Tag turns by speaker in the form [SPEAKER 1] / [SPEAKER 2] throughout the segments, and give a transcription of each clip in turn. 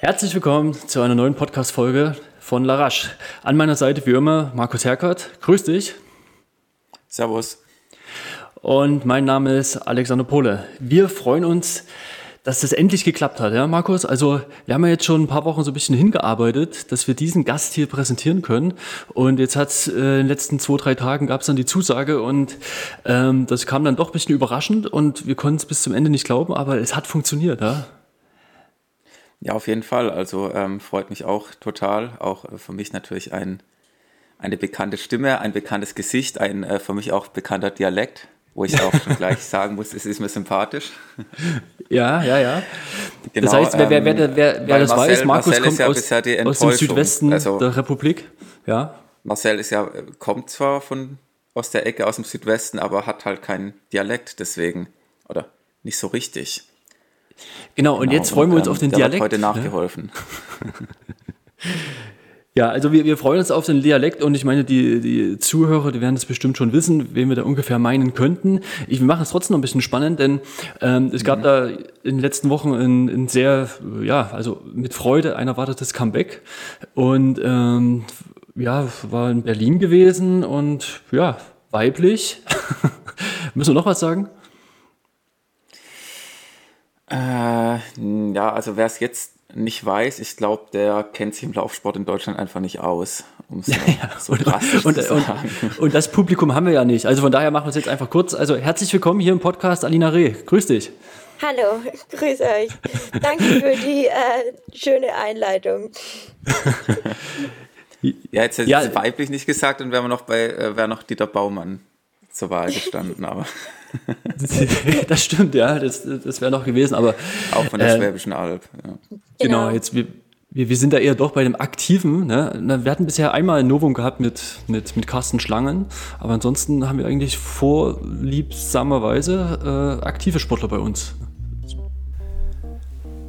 [SPEAKER 1] Herzlich willkommen zu einer neuen Podcast-Folge von Larache. An meiner Seite wie immer Markus Herkert. Grüß dich.
[SPEAKER 2] Servus.
[SPEAKER 1] Und mein Name ist Alexander Pohle. Wir freuen uns, dass das endlich geklappt hat, ja, Markus? Also, wir haben ja jetzt schon ein paar Wochen so ein bisschen hingearbeitet, dass wir diesen Gast hier präsentieren können. Und jetzt hat es äh, in den letzten zwei, drei Tagen gab es dann die Zusage und ähm, das kam dann doch ein bisschen überraschend und wir konnten es bis zum Ende nicht glauben, aber es hat funktioniert, ja?
[SPEAKER 2] Ja, auf jeden Fall. Also ähm, freut mich auch total. Auch äh, für mich natürlich ein, eine bekannte Stimme, ein bekanntes Gesicht, ein äh, für mich auch bekannter Dialekt wo ich auch schon gleich sagen muss, es ist mir sympathisch.
[SPEAKER 1] Ja, ja, ja. Genau, das heißt, wer, wer, wer, wer, wer das Marcel, weiß, Markus Marcel kommt ja aus, aus dem Südwesten also, der Republik. Ja.
[SPEAKER 2] Marcel ist ja, kommt zwar von aus der Ecke aus dem Südwesten, aber hat halt keinen Dialekt deswegen. Oder nicht so richtig.
[SPEAKER 1] Genau, und genau, jetzt freuen und, wir uns auf den
[SPEAKER 2] der
[SPEAKER 1] Dialekt.
[SPEAKER 2] Hat heute nachgeholfen.
[SPEAKER 1] Ja, also wir, wir freuen uns auf den Dialekt und ich meine, die, die Zuhörer, die werden das bestimmt schon wissen, wen wir da ungefähr meinen könnten. Ich, wir machen es trotzdem noch ein bisschen spannend, denn ähm, es gab mhm. da in den letzten Wochen ein, ein sehr, ja, also mit Freude ein erwartetes Comeback und ähm, ja, war in Berlin gewesen und ja, weiblich. Müssen wir noch was sagen?
[SPEAKER 2] Äh, ja, also wer es jetzt nicht weiß, ich glaube, der kennt sich im Laufsport in Deutschland einfach nicht aus, um es ja, so
[SPEAKER 1] und, drastisch und, zu sagen. Und, und, das Publikum haben wir ja nicht. Also von daher machen wir es jetzt einfach kurz. Also herzlich willkommen hier im Podcast, Alina Reh. Grüß dich.
[SPEAKER 3] Hallo, grüß euch. Danke für die äh, schöne Einleitung.
[SPEAKER 2] ja, jetzt hätte ich ja, weiblich nicht gesagt und wäre noch bei, äh, wäre noch Dieter Baumann zur Wahl gestanden, aber.
[SPEAKER 1] das stimmt, ja, das, das wäre noch gewesen, aber.
[SPEAKER 2] Auch von der äh, Schwäbischen Alb, ja.
[SPEAKER 1] Genau, genau jetzt wir, wir, wir sind da eher doch bei dem Aktiven. Ne? Wir hatten bisher einmal ein Novum gehabt mit, mit, mit Carsten Schlangen, aber ansonsten haben wir eigentlich vorliebsamerweise äh, aktive Sportler bei uns.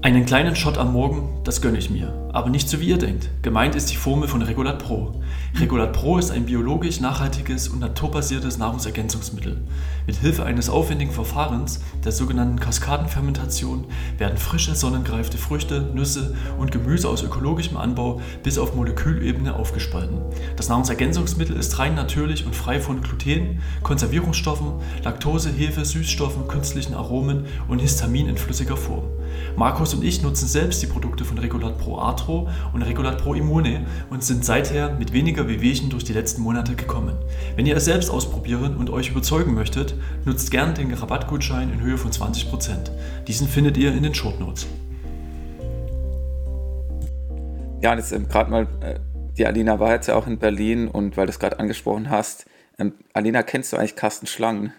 [SPEAKER 1] Einen kleinen Shot am Morgen, das gönne ich mir. Aber nicht so wie ihr denkt. Gemeint ist die Formel von Regulat Pro. Regulat Pro ist ein biologisch nachhaltiges und naturbasiertes Nahrungsergänzungsmittel. Mit Hilfe eines aufwendigen Verfahrens, der sogenannten Kaskadenfermentation, werden frische, sonnengreifte Früchte, Nüsse und Gemüse aus ökologischem Anbau bis auf Molekülebene aufgespalten. Das Nahrungsergänzungsmittel ist rein natürlich und frei von Gluten, Konservierungsstoffen, Laktose, Hefe, Süßstoffen, künstlichen Aromen und Histamin in flüssiger Form. Markus und ich nutzen selbst die Produkte von Regulat Pro Atro und Regulat Pro Immune und sind seither mit weniger Wehwehchen durch die letzten Monate gekommen. Wenn ihr es selbst ausprobieren und euch überzeugen möchtet, nutzt gerne den Rabattgutschein in Höhe von 20%. Diesen findet ihr in den Shortnotes.
[SPEAKER 2] Ja, jetzt ähm, gerade mal, äh, die Alina war jetzt ja auch in Berlin und weil du es gerade angesprochen hast, ähm, Alina, kennst du eigentlich Carsten Schlangen?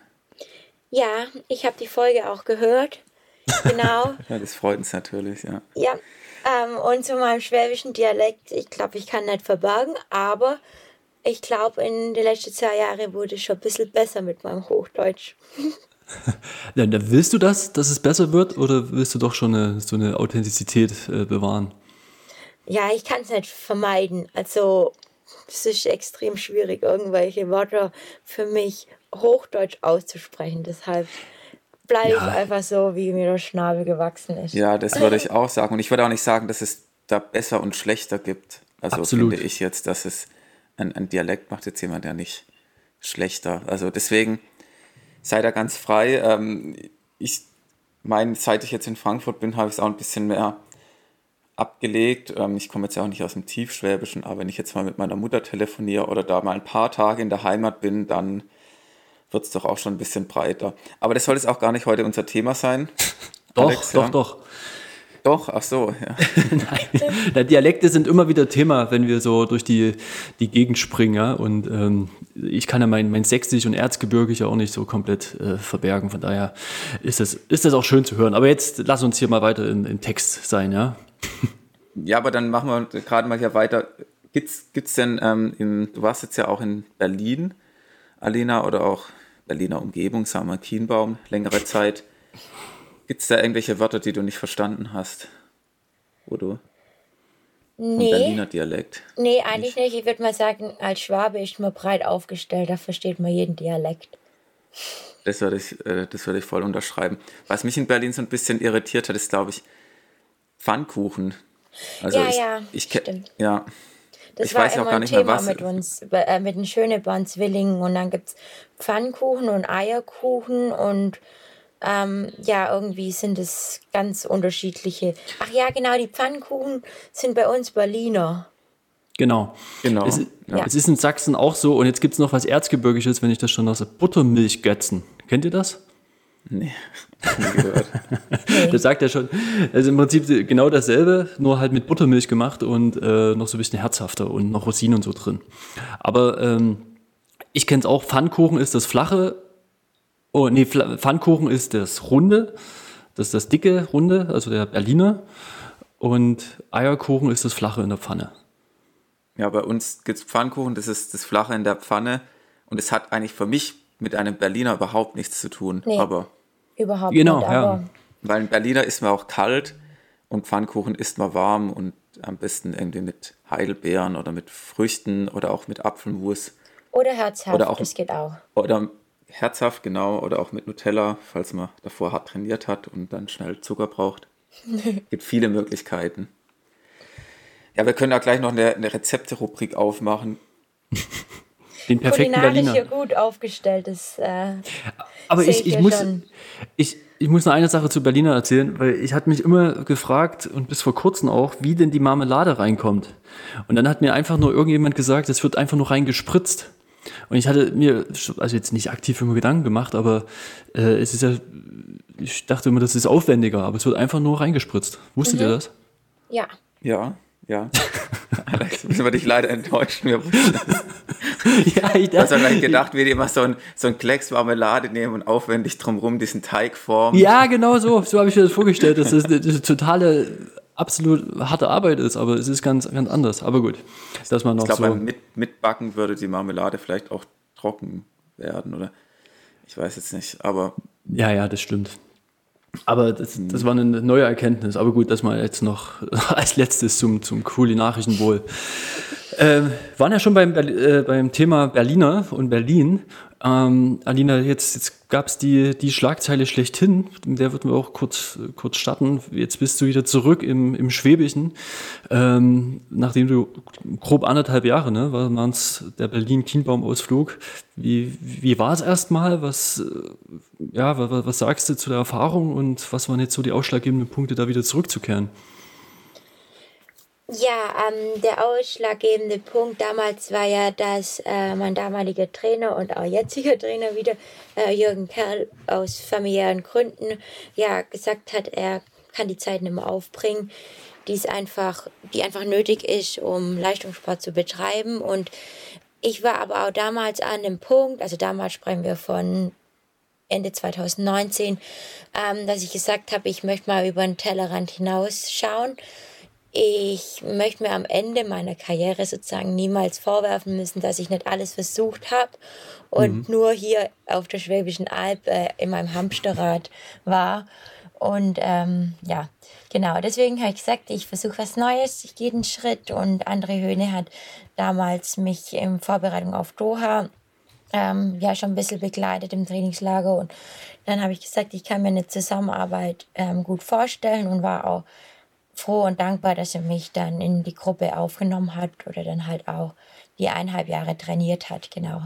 [SPEAKER 3] Ja, ich habe die Folge auch gehört Genau.
[SPEAKER 2] ja, das freut uns natürlich, ja.
[SPEAKER 3] Ja, ähm, und zu meinem schwäbischen Dialekt, ich glaube, ich kann nicht verbergen, aber ich glaube, in den letzten zwei Jahren wurde es schon ein bisschen besser mit meinem Hochdeutsch.
[SPEAKER 1] ja, dann willst du das, dass es besser wird, oder willst du doch schon eine, so eine Authentizität äh, bewahren?
[SPEAKER 3] Ja, ich kann es nicht vermeiden. Also, es ist extrem schwierig, irgendwelche Wörter für mich Hochdeutsch auszusprechen. Deshalb bleibe ja. einfach so, wie mir der Schnabel gewachsen ist.
[SPEAKER 2] Ja, das würde ich auch sagen. Und ich würde auch nicht sagen, dass es da besser und schlechter gibt. Also Absolut. finde ich jetzt, dass es ein, ein Dialekt macht jetzt jemand ja nicht schlechter. Also deswegen sei da ganz frei. Ähm, ich meine, seit ich jetzt in Frankfurt bin, habe ich es auch ein bisschen mehr abgelegt. Ähm, ich komme jetzt ja auch nicht aus dem Tiefschwäbischen, aber wenn ich jetzt mal mit meiner Mutter telefoniere oder da mal ein paar Tage in der Heimat bin, dann wird es doch auch schon ein bisschen breiter. Aber das soll jetzt auch gar nicht heute unser Thema sein.
[SPEAKER 1] doch, Alex, doch, ja? doch.
[SPEAKER 2] Doch, ach so, ja.
[SPEAKER 1] Nein, Dialekte sind immer wieder Thema, wenn wir so durch die, die Gegend springen, ja. Und ähm, ich kann ja mein, mein Sächsisch und Erzgebirgisch ja auch nicht so komplett äh, verbergen. Von daher ist das, ist das auch schön zu hören. Aber jetzt lass uns hier mal weiter im Text sein, ja.
[SPEAKER 2] Ja, aber dann machen wir gerade mal hier weiter. Gibt's, gibt's denn, ähm, im, du warst jetzt ja auch in Berlin, Alina, oder auch Berliner Umgebung, sagen wir Kienbaum, längere Zeit. Gibt es da irgendwelche Wörter, die du nicht verstanden hast? Du
[SPEAKER 3] nee.
[SPEAKER 2] Berliner Dialekt?
[SPEAKER 3] Nee, eigentlich nicht. Ich würde mal sagen, als Schwabe ist man breit aufgestellt, da versteht man jeden Dialekt.
[SPEAKER 2] Das würde ich, äh, das würde ich voll unterschreiben. Was mich in Berlin so ein bisschen irritiert hat, ist, glaube ich, Pfannkuchen. Also
[SPEAKER 3] ja,
[SPEAKER 2] ich,
[SPEAKER 3] ja,
[SPEAKER 2] ich,
[SPEAKER 3] stimmt.
[SPEAKER 2] ja.
[SPEAKER 3] Das
[SPEAKER 2] ich
[SPEAKER 3] war
[SPEAKER 2] weiß
[SPEAKER 3] immer
[SPEAKER 2] auch gar
[SPEAKER 3] ein
[SPEAKER 2] nicht
[SPEAKER 3] Thema
[SPEAKER 2] mehr was.
[SPEAKER 3] mit uns, äh, mit den Schöneborn-Zwillingen. Und dann gibt es Pfannkuchen und Eierkuchen und ähm, ja, irgendwie sind es ganz unterschiedliche. Ach ja, genau, die Pfannkuchen sind bei uns Berliner.
[SPEAKER 1] Genau.
[SPEAKER 2] Genau.
[SPEAKER 1] Es,
[SPEAKER 3] Ja.
[SPEAKER 1] es ist in Sachsen auch so. Und jetzt gibt es noch was Erzgebirgisches, wenn ich das schon aus Buttermilchgötzen. Kennt ihr das?
[SPEAKER 2] Nee, nie gehört.
[SPEAKER 1] Das sagt er schon. Also im Prinzip genau dasselbe, nur halt mit Buttermilch gemacht und äh, noch so ein bisschen herzhafter und noch Rosinen und so drin. Aber ähm, ich kenne es auch, Pfannkuchen ist das flache, oh nee, Pfannkuchen ist das runde, das ist das dicke runde, also der Berliner. Und Eierkuchen ist das flache in der Pfanne.
[SPEAKER 2] Ja, bei uns gibt es Pfannkuchen, das ist das Flache in der Pfanne. Und es hat eigentlich für mich mit einem Berliner überhaupt nichts zu tun.
[SPEAKER 3] Nee.
[SPEAKER 2] Aber
[SPEAKER 3] Überhaupt
[SPEAKER 1] Genau,
[SPEAKER 3] nicht.
[SPEAKER 1] ja.
[SPEAKER 3] Aber
[SPEAKER 2] weil ein Berliner isst man auch kalt und Pfannkuchen isst man warm und am besten irgendwie mit Heidelbeeren oder mit Früchten oder auch mit Apfelmus
[SPEAKER 3] Oder herzhaft,
[SPEAKER 2] Oder auch-
[SPEAKER 3] das geht auch.
[SPEAKER 2] oder herzhaft, genau, oder auch mit Nutella, falls man davor hart trainiert hat und dann schnell Zucker braucht. gibt viele Möglichkeiten. Ja, wir können da gleich noch eine, eine Rezepte-Rubrik aufmachen.
[SPEAKER 1] Den perfekten
[SPEAKER 3] Kulinarisch
[SPEAKER 1] Berliner.
[SPEAKER 3] hier gut aufgestellt ist. Äh,
[SPEAKER 1] Aber ich,
[SPEAKER 3] ich
[SPEAKER 1] muss,
[SPEAKER 3] schon.
[SPEAKER 1] ich, ich muss noch eine Sache zu Berliner erzählen, weil ich hatte mich immer gefragt und bis vor kurzem auch, wie denn die Marmelade reinkommt. Und dann hat mir einfach nur irgendjemand gesagt, es wird einfach nur reingespritzt. Und ich hatte mir, also jetzt nicht aktiv immer Gedanken gemacht, aber äh, es ist ja, ich dachte immer, das ist aufwendiger, aber es wird einfach nur reingespritzt. Wusstet ihr
[SPEAKER 3] Mhm.
[SPEAKER 1] das?
[SPEAKER 3] ja.
[SPEAKER 2] Ja, ja. Alex, müssen wir dich leider enttäuschen. Wir
[SPEAKER 1] ja, ich
[SPEAKER 2] Ich habe
[SPEAKER 1] dachte,
[SPEAKER 2] gleich gedacht, die immer so ein, so ein Klecks Marmelade nehmen und aufwendig drumherum diesen Teig formen.
[SPEAKER 1] ja, genau so, so habe ich mir das vorgestellt, dass das eine, eine totale, absolut harte Arbeit ist, aber es ist ganz, ganz anders. Aber gut, dass man noch
[SPEAKER 2] Ich glaube,
[SPEAKER 1] so.
[SPEAKER 2] beim Mit Mitbacken würde die Marmelade vielleicht auch trocken werden, oder? Ich weiß jetzt nicht, aber
[SPEAKER 1] Ja, ja, das stimmt. Aber das, das war eine neue Erkenntnis. Aber gut, das mal jetzt noch als letztes zum, zum kulinarischen Wohl. Ähm, waren ja schon beim, äh, beim Thema Berliner und Berlin. Ähm, Alina, jetzt, jetzt gab es die, die Schlagzeile schlechthin, mit der würden wir auch kurz, kurz starten. Jetzt bist du wieder zurück im, im Schwäbischen, ähm, nachdem du grob anderthalb Jahre, ne, waren es der Berlin-Kienbaum-Ausflug. Wie, wie war es erstmal? Was, äh, ja, was, was sagst du zu der Erfahrung und was waren jetzt so die ausschlaggebenden Punkte, da wieder zurückzukehren?
[SPEAKER 3] Ja, ähm, der ausschlaggebende Punkt damals war ja, dass äh, mein damaliger Trainer und auch jetziger Trainer wieder, äh, Jürgen Kerl, aus familiären Gründen, ja, gesagt hat, er kann die Zeit nicht mehr aufbringen, die es einfach, die einfach nötig ist, um Leistungssport zu betreiben. Und ich war aber auch damals an dem Punkt, also damals sprechen wir von Ende 2019, ähm, dass ich gesagt habe, ich möchte mal über den Tellerrand hinausschauen. Ich möchte mir am Ende meiner Karriere sozusagen niemals vorwerfen müssen, dass ich nicht alles versucht habe und nur hier auf der Schwäbischen Alb äh, in meinem Hamsterrad war. Und ähm, ja, genau, deswegen habe ich gesagt, ich versuche was Neues, ich gehe den Schritt. Und André Höhne hat damals mich in Vorbereitung auf Doha ähm, ja schon ein bisschen begleitet im Trainingslager. Und dann habe ich gesagt, ich kann mir eine Zusammenarbeit ähm, gut vorstellen und war auch froh und dankbar, dass er mich dann in die Gruppe aufgenommen hat oder dann halt auch die eineinhalb Jahre trainiert hat, genau.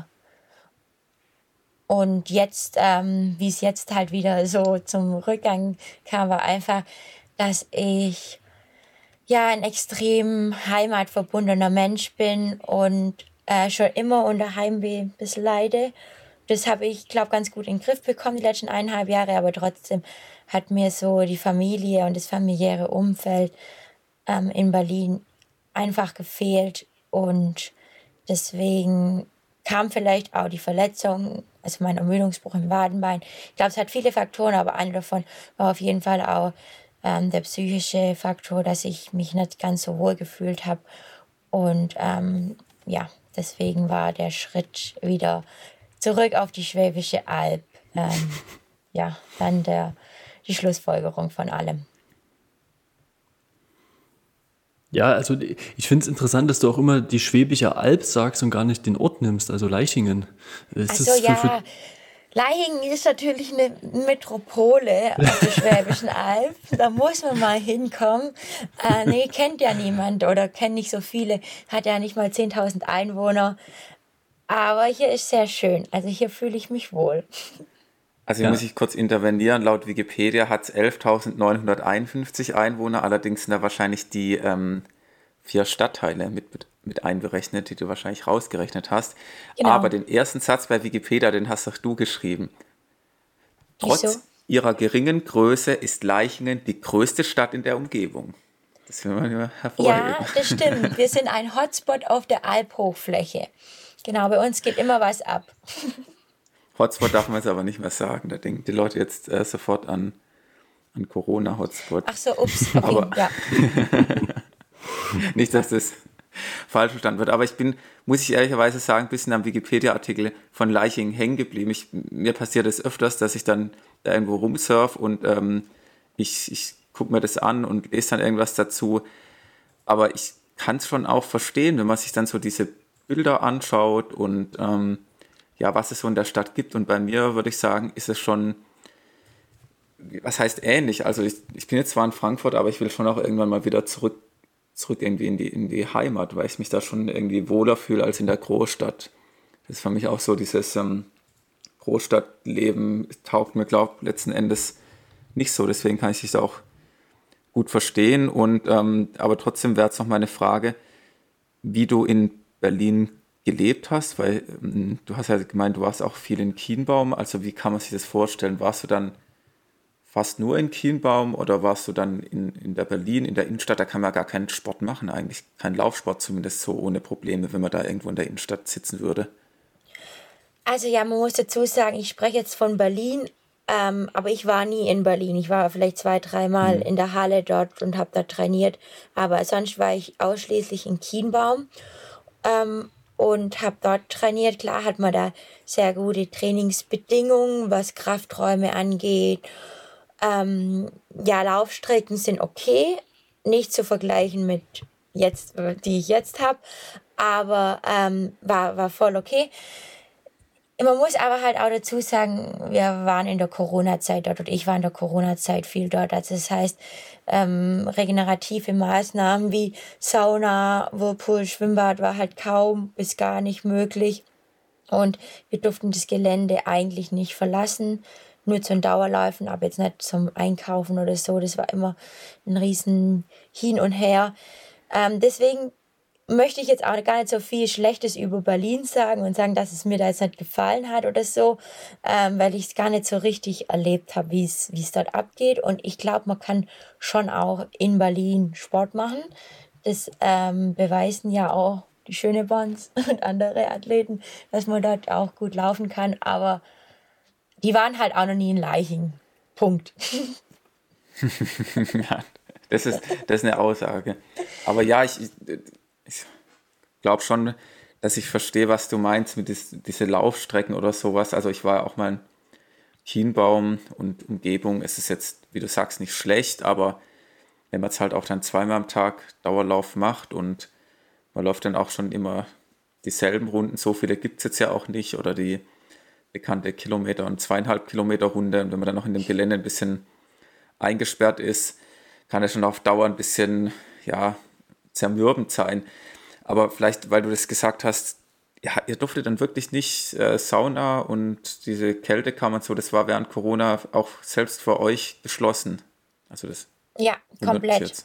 [SPEAKER 3] Und jetzt, ähm, wie es jetzt halt wieder so zum Rückgang kam, war einfach, dass ich ja ein extrem heimatverbundener Mensch bin und äh, schon immer unter Heimweh bisschen leide. Das habe ich, glaube ganz gut in den Griff bekommen die letzten eineinhalb Jahre, aber trotzdem hat mir so die Familie und das familiäre Umfeld ähm, in Berlin einfach gefehlt und deswegen kam vielleicht auch die Verletzung, also mein Ermüdungsbruch im Wadenbein. Ich glaube, es hat viele Faktoren, aber einer davon war auf jeden Fall auch ähm, der psychische Faktor, dass ich mich nicht ganz so wohl gefühlt habe. Und ähm, ja, deswegen war der Schritt wieder zurück auf die Schwäbische Alb. Ähm, ja, dann der, die Schlussfolgerung von allem.
[SPEAKER 1] Ja, also ich finde es interessant, dass du auch immer die Schwäbische Alb sagst und gar nicht den Ort nimmst, also Leichingen. Ist
[SPEAKER 3] Also
[SPEAKER 1] das für-
[SPEAKER 3] ja,
[SPEAKER 1] für-
[SPEAKER 3] Leichingen ist natürlich eine Metropole auf der Schwäbischen Alb. Da muss man mal hinkommen. Äh, nee, kennt ja niemand oder kennt nicht so viele. Hat ja nicht mal 10.000 Einwohner. Aber hier ist sehr schön. Also hier fühle ich mich wohl.
[SPEAKER 2] Also hier ja. muss ich kurz intervenieren. Laut Wikipedia hat es 11.951 Einwohner. Allerdings sind da wahrscheinlich die ähm, vier Stadtteile mit mit einberechnet, die du wahrscheinlich rausgerechnet hast. Genau. Aber den ersten Satz bei Wikipedia, den hast doch du geschrieben. Trotz Wieso? ihrer geringen Größe ist Leichingen die größte Stadt in der Umgebung.
[SPEAKER 3] Das will man immer hervorheben. Ja, das stimmt. Wir sind ein Hotspot auf der Alphochfläche. Genau, bei uns geht immer was ab.
[SPEAKER 2] Hotspot darf man jetzt aber nicht mehr sagen. Da denken die Leute jetzt äh, sofort an, an Corona-Hotspot.
[SPEAKER 3] Ach so, ups. Okay, aber ja.
[SPEAKER 2] nicht, dass das falsch verstanden wird. Aber ich bin, muss ich ehrlicherweise sagen, ein bisschen am Wikipedia-Artikel von Leiching hängen geblieben. Ich, mir passiert es öfters, dass ich dann da irgendwo rumsurf und ähm, ich, ich gucke mir das an und lese dann irgendwas dazu. Aber ich kann es schon auch verstehen, wenn man sich dann so diese Bilder anschaut und ähm, ja, was es so in der Stadt gibt. Und bei mir würde ich sagen, ist es schon, was heißt ähnlich? Also ich, ich bin jetzt zwar in Frankfurt, aber ich will schon auch irgendwann mal wieder zurück zurück irgendwie in die, in die Heimat, weil ich mich da schon irgendwie wohler fühle als in der Großstadt. Das ist für mich auch so dieses ähm, Großstadtleben taugt mir, glaube ich, letzten Endes nicht so. Deswegen kann ich da auch gut verstehen. Und ähm, aber trotzdem wäre jetzt noch meine Frage, wie du in Berlin gelebt hast, weil ähm, du hast ja gemeint, du warst auch viel in Kienbaum. Also wie kann man sich das vorstellen? Warst du dann fast nur in Kienbaum oder warst du dann in, in der Berlin, in der Innenstadt? Da kann man gar keinen Sport machen, eigentlich keinen Laufsport zumindest so ohne Probleme, wenn man da irgendwo in der Innenstadt sitzen würde.
[SPEAKER 3] Also ja, man muss dazu sagen, ich spreche jetzt von Berlin, ähm, aber ich war nie in Berlin. Ich war vielleicht zwei, dreimal hm. in der Halle dort und habe da trainiert. Aber sonst war ich ausschließlich in Kienbaum ähm, und habe dort trainiert. Klar hat man da sehr gute Trainingsbedingungen, was Krafträume angeht ähm, ja, Laufstrecken sind okay, nicht zu vergleichen mit jetzt, die ich jetzt habe, aber ähm, war, war voll okay. Man muss aber halt auch dazu sagen, wir waren in der Corona-Zeit dort und ich war in der Corona-Zeit viel dort. Also das heißt, ähm, regenerative Maßnahmen wie Sauna, Whirlpool, Schwimmbad war halt kaum bis gar nicht möglich. Und wir durften das Gelände eigentlich nicht verlassen nur zum Dauerläufen, aber jetzt nicht zum Einkaufen oder so. Das war immer ein riesen Hin und Her. Ähm, deswegen möchte ich jetzt auch gar nicht so viel Schlechtes über Berlin sagen und sagen, dass es mir da jetzt nicht gefallen hat oder so, ähm, weil ich es gar nicht so richtig erlebt habe, wie es dort abgeht. Und ich glaube, man kann schon auch in Berlin Sport machen. Das ähm, beweisen ja auch die schöne Bonds und andere Athleten, dass man dort auch gut laufen kann. Aber die waren halt auch noch nie in Leiching. Punkt.
[SPEAKER 2] ja, das ist, das ist eine Aussage. Aber ja, ich, ich glaube schon, dass ich verstehe, was du meinst mit dies, diese Laufstrecken oder sowas. Also ich war auch mal in Kienbaum und Umgebung. Es ist jetzt, wie du sagst, nicht schlecht, aber wenn man es halt auch dann zweimal am Tag Dauerlauf macht und man läuft dann auch schon immer dieselben Runden, so viele gibt es jetzt ja auch nicht, oder die bekannte Kilometer und zweieinhalb Kilometer Runde. Und wenn man dann noch in dem Gelände ein bisschen eingesperrt ist, kann es schon auf Dauer ein bisschen, ja, zermürbend sein. Aber vielleicht, weil du das gesagt hast, ja, ihr durftet dann wirklich nicht äh, Sauna und diese Kältekammer und so, das war während Corona auch selbst für euch geschlossen. Also das
[SPEAKER 3] ja, komplett.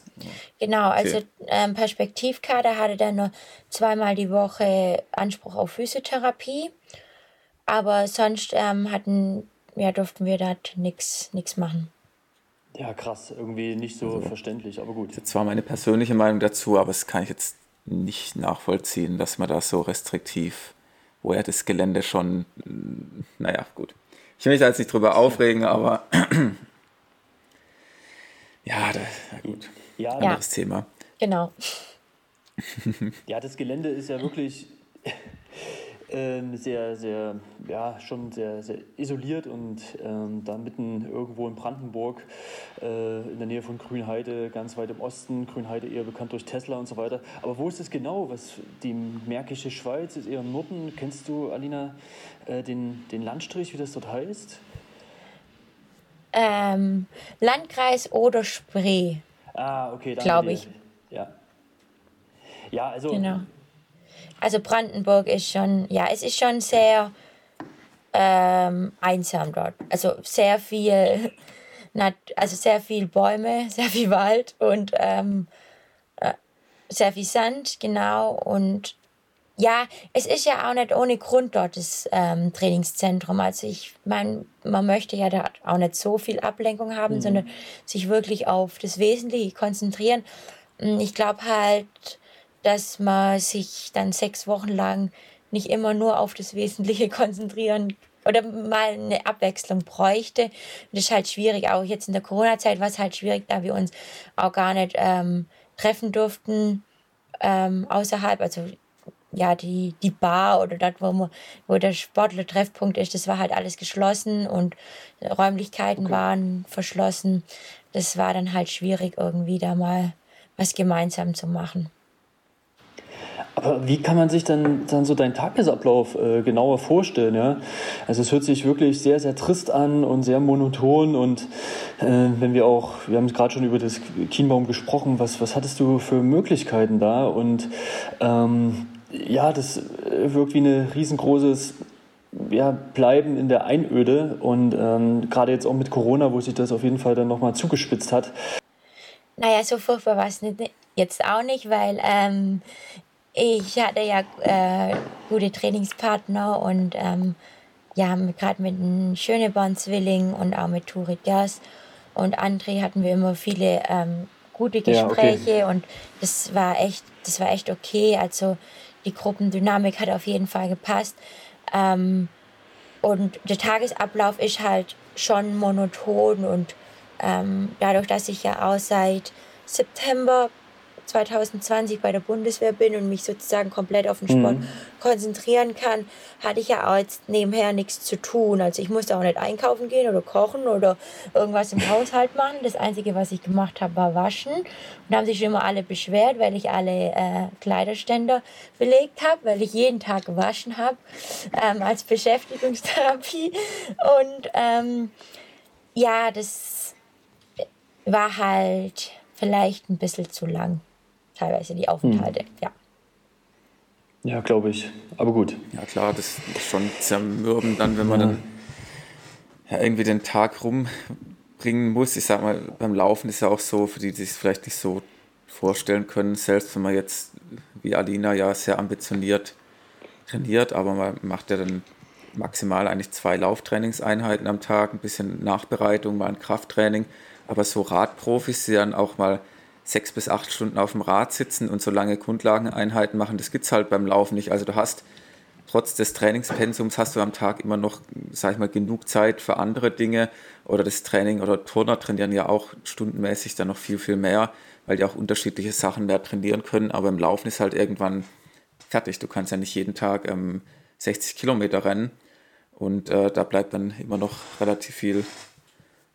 [SPEAKER 3] Genau, also okay. ähm, Perspektivkader hatte dann nur zweimal die Woche Anspruch auf Physiotherapie. Aber sonst ähm, hatten, ja, durften wir da nichts machen.
[SPEAKER 1] Ja, krass, irgendwie nicht so also, verständlich, aber gut.
[SPEAKER 2] Das ist zwar meine persönliche Meinung dazu, aber das kann ich jetzt nicht nachvollziehen, dass man da so restriktiv, wo ja das Gelände schon, naja, gut. Ich will mich da jetzt nicht drüber aufregen, aber ja, das, ja gut. Ja, anderes ja. Thema.
[SPEAKER 3] Genau.
[SPEAKER 1] ja, das Gelände ist ja wirklich ähm, sehr, sehr, ja, schon sehr, sehr isoliert und ähm, da mitten irgendwo in Brandenburg, äh, in der Nähe von Grünheide, ganz weit im Osten. Grünheide eher bekannt durch Tesla und so weiter. Aber wo ist es genau? Was, die Märkische Schweiz ist eher im Norden. Kennst du, Alina, äh, den, den Landstrich, wie das dort heißt?
[SPEAKER 3] Ähm, Landkreis oder Spree.
[SPEAKER 1] Ah, okay.
[SPEAKER 3] Glaube ich.
[SPEAKER 1] Ja. Ja, also.
[SPEAKER 3] Genau. Also Brandenburg ist schon, ja, es ist schon sehr ähm, einsam dort. Also sehr viel, also sehr viel Bäume, sehr viel Wald und ähm, äh, sehr viel Sand, genau. Und ja, es ist ja auch nicht ohne Grund dort das ähm, Trainingszentrum. Also ich meine, man möchte ja da auch nicht so viel Ablenkung haben, mhm. sondern sich wirklich auf das Wesentliche konzentrieren. Ich glaube halt, dass man sich dann sechs Wochen lang nicht immer nur auf das Wesentliche konzentrieren oder mal eine Abwechslung bräuchte. Und das ist halt schwierig. Auch jetzt in der Corona-Zeit war es halt schwierig, da wir uns auch gar nicht ähm, treffen durften ähm, außerhalb. Also ja, die, die Bar oder dort, wo, man, wo der Sportler-Treffpunkt ist, das war halt alles geschlossen und Räumlichkeiten okay. waren verschlossen. Das war dann halt schwierig, irgendwie da mal was gemeinsam zu machen.
[SPEAKER 1] Aber wie kann man sich dann, dann so deinen Tagesablauf äh, genauer vorstellen? Ja? Also es hört sich wirklich sehr, sehr trist an und sehr monoton. Und äh, wenn wir auch, wir haben gerade schon über das Kienbaum gesprochen, was, was hattest du für Möglichkeiten da? Und ähm, ja, das wirkt wie ein riesengroßes ja, Bleiben in der Einöde. Und ähm, gerade jetzt auch mit Corona, wo sich das auf jeden Fall dann nochmal zugespitzt hat.
[SPEAKER 3] Naja, so furchtbar war es jetzt auch nicht, weil ähm, ich hatte ja äh, gute Trainingspartner und ähm, ja, gerade mit einem Schöneborn-Zwilling und auch mit Turit Gers und André hatten wir immer viele ähm, gute Gespräche ja, okay. und das war echt, das war echt okay. Also die Gruppendynamik hat auf jeden Fall gepasst. Ähm, und der Tagesablauf ist halt schon monoton und ähm, dadurch, dass ich ja auch seit September 2020 bei der Bundeswehr bin und mich sozusagen komplett auf den Sport mhm. konzentrieren kann, hatte ich ja auch jetzt nebenher nichts zu tun. Also ich musste auch nicht einkaufen gehen oder kochen oder irgendwas im Haushalt machen. Das Einzige, was ich gemacht habe, war waschen. Und da haben sich schon immer alle beschwert, weil ich alle äh, Kleiderständer belegt habe, weil ich jeden Tag gewaschen habe ähm, als Beschäftigungstherapie. Und ähm, ja, das war halt vielleicht ein bisschen zu lang teilweise die Aufenthalte, hm. ja.
[SPEAKER 1] Ja, glaube ich. Aber gut.
[SPEAKER 2] Ja, klar, das ist schon zermürbend dann, wenn man ja. dann ja, irgendwie den Tag rumbringen muss. Ich sag mal, beim Laufen ist ja auch so, für die, die sich vielleicht nicht so vorstellen können, selbst wenn man jetzt wie Alina ja sehr ambitioniert trainiert, aber man macht ja dann maximal eigentlich zwei Lauftrainingseinheiten am Tag, ein bisschen Nachbereitung, mal ein Krafttraining. Aber so Radprofis, die dann auch mal sechs bis acht Stunden auf dem Rad sitzen und so lange Grundlageneinheiten machen, das gibt es halt beim Laufen nicht. Also du hast trotz des Trainingspensums hast du am Tag immer noch, sag ich mal, genug Zeit für andere Dinge oder das Training oder Turner trainieren ja auch stundenmäßig dann noch viel, viel mehr, weil die auch unterschiedliche Sachen mehr trainieren können, aber im Laufen ist halt irgendwann fertig. Du kannst ja nicht jeden Tag ähm, 60 Kilometer rennen und äh, da bleibt dann immer noch relativ viel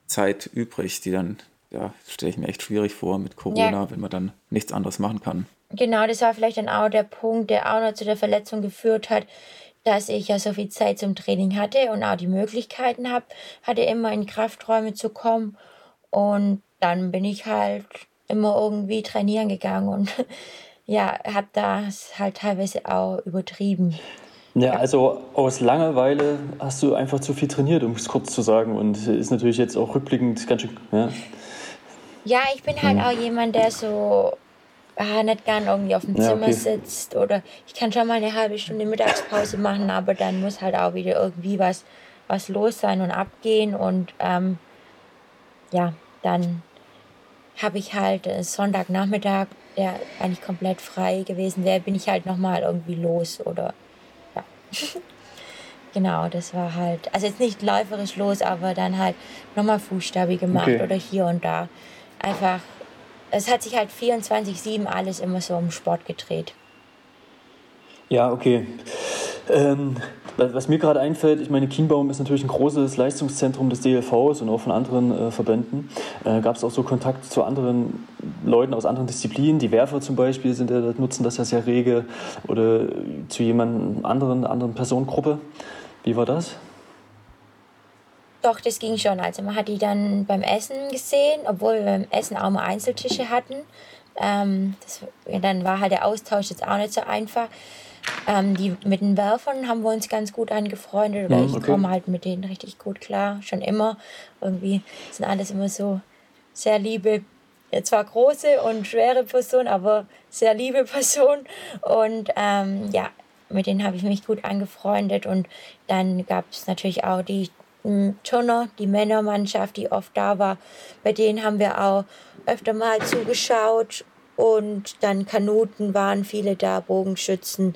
[SPEAKER 2] Zeit übrig, die dann ja, stelle ich mir echt schwierig vor mit Corona, ja. wenn man dann nichts anderes machen kann.
[SPEAKER 3] Genau, das war vielleicht dann auch der Punkt, der auch noch zu der Verletzung geführt hat, dass ich ja so viel Zeit zum Training hatte und auch die Möglichkeiten habe, hatte immer in Krafträume zu kommen. Und dann bin ich halt immer irgendwie trainieren gegangen und ja, habe das halt teilweise auch übertrieben.
[SPEAKER 1] Ja, also aus Langeweile hast du einfach zu viel trainiert, um es kurz zu sagen. Und ist natürlich jetzt auch rückblickend ganz schön. Ja.
[SPEAKER 3] Ja, ich bin halt auch jemand, der so ah, nicht gern irgendwie auf dem ja, Zimmer okay. sitzt oder ich kann schon mal eine halbe Stunde Mittagspause machen, aber dann muss halt auch wieder irgendwie was, was los sein und abgehen und ähm, ja, dann habe ich halt äh, Sonntagnachmittag, der eigentlich komplett frei gewesen wäre, bin ich halt nochmal irgendwie los oder ja. genau, das war halt, also jetzt nicht läuferisch los, aber dann halt nochmal Fußstabi gemacht okay. oder hier und da einfach, es hat sich halt 24-7 alles immer so um Sport gedreht.
[SPEAKER 1] Ja, okay. Ähm, was mir gerade einfällt, ich meine, Kienbaum ist natürlich ein großes Leistungszentrum des DLVs und auch von anderen äh, Verbänden. Äh, Gab es auch so Kontakt zu anderen Leuten aus anderen Disziplinen? Die Werfer zum Beispiel sind ja, nutzen das ja sehr rege oder zu jemandem anderen, anderen Personengruppe. Wie war das?
[SPEAKER 3] Doch, das ging schon. Also man hat die dann beim Essen gesehen, obwohl wir beim Essen auch mal Einzeltische hatten. Ähm, das, dann war halt der Austausch jetzt auch nicht so einfach. Ähm, die, mit den Werfern haben wir uns ganz gut angefreundet, weil mhm, okay. ich komme halt mit denen richtig gut klar, schon immer. Irgendwie sind alles immer so sehr liebe, zwar große und schwere Personen, aber sehr liebe Personen. Und ähm, ja, mit denen habe ich mich gut angefreundet. Und dann gab es natürlich auch die Turner, die Männermannschaft, die oft da war. Bei denen haben wir auch öfter mal zugeschaut und dann Kanuten waren viele da, Bogenschützen.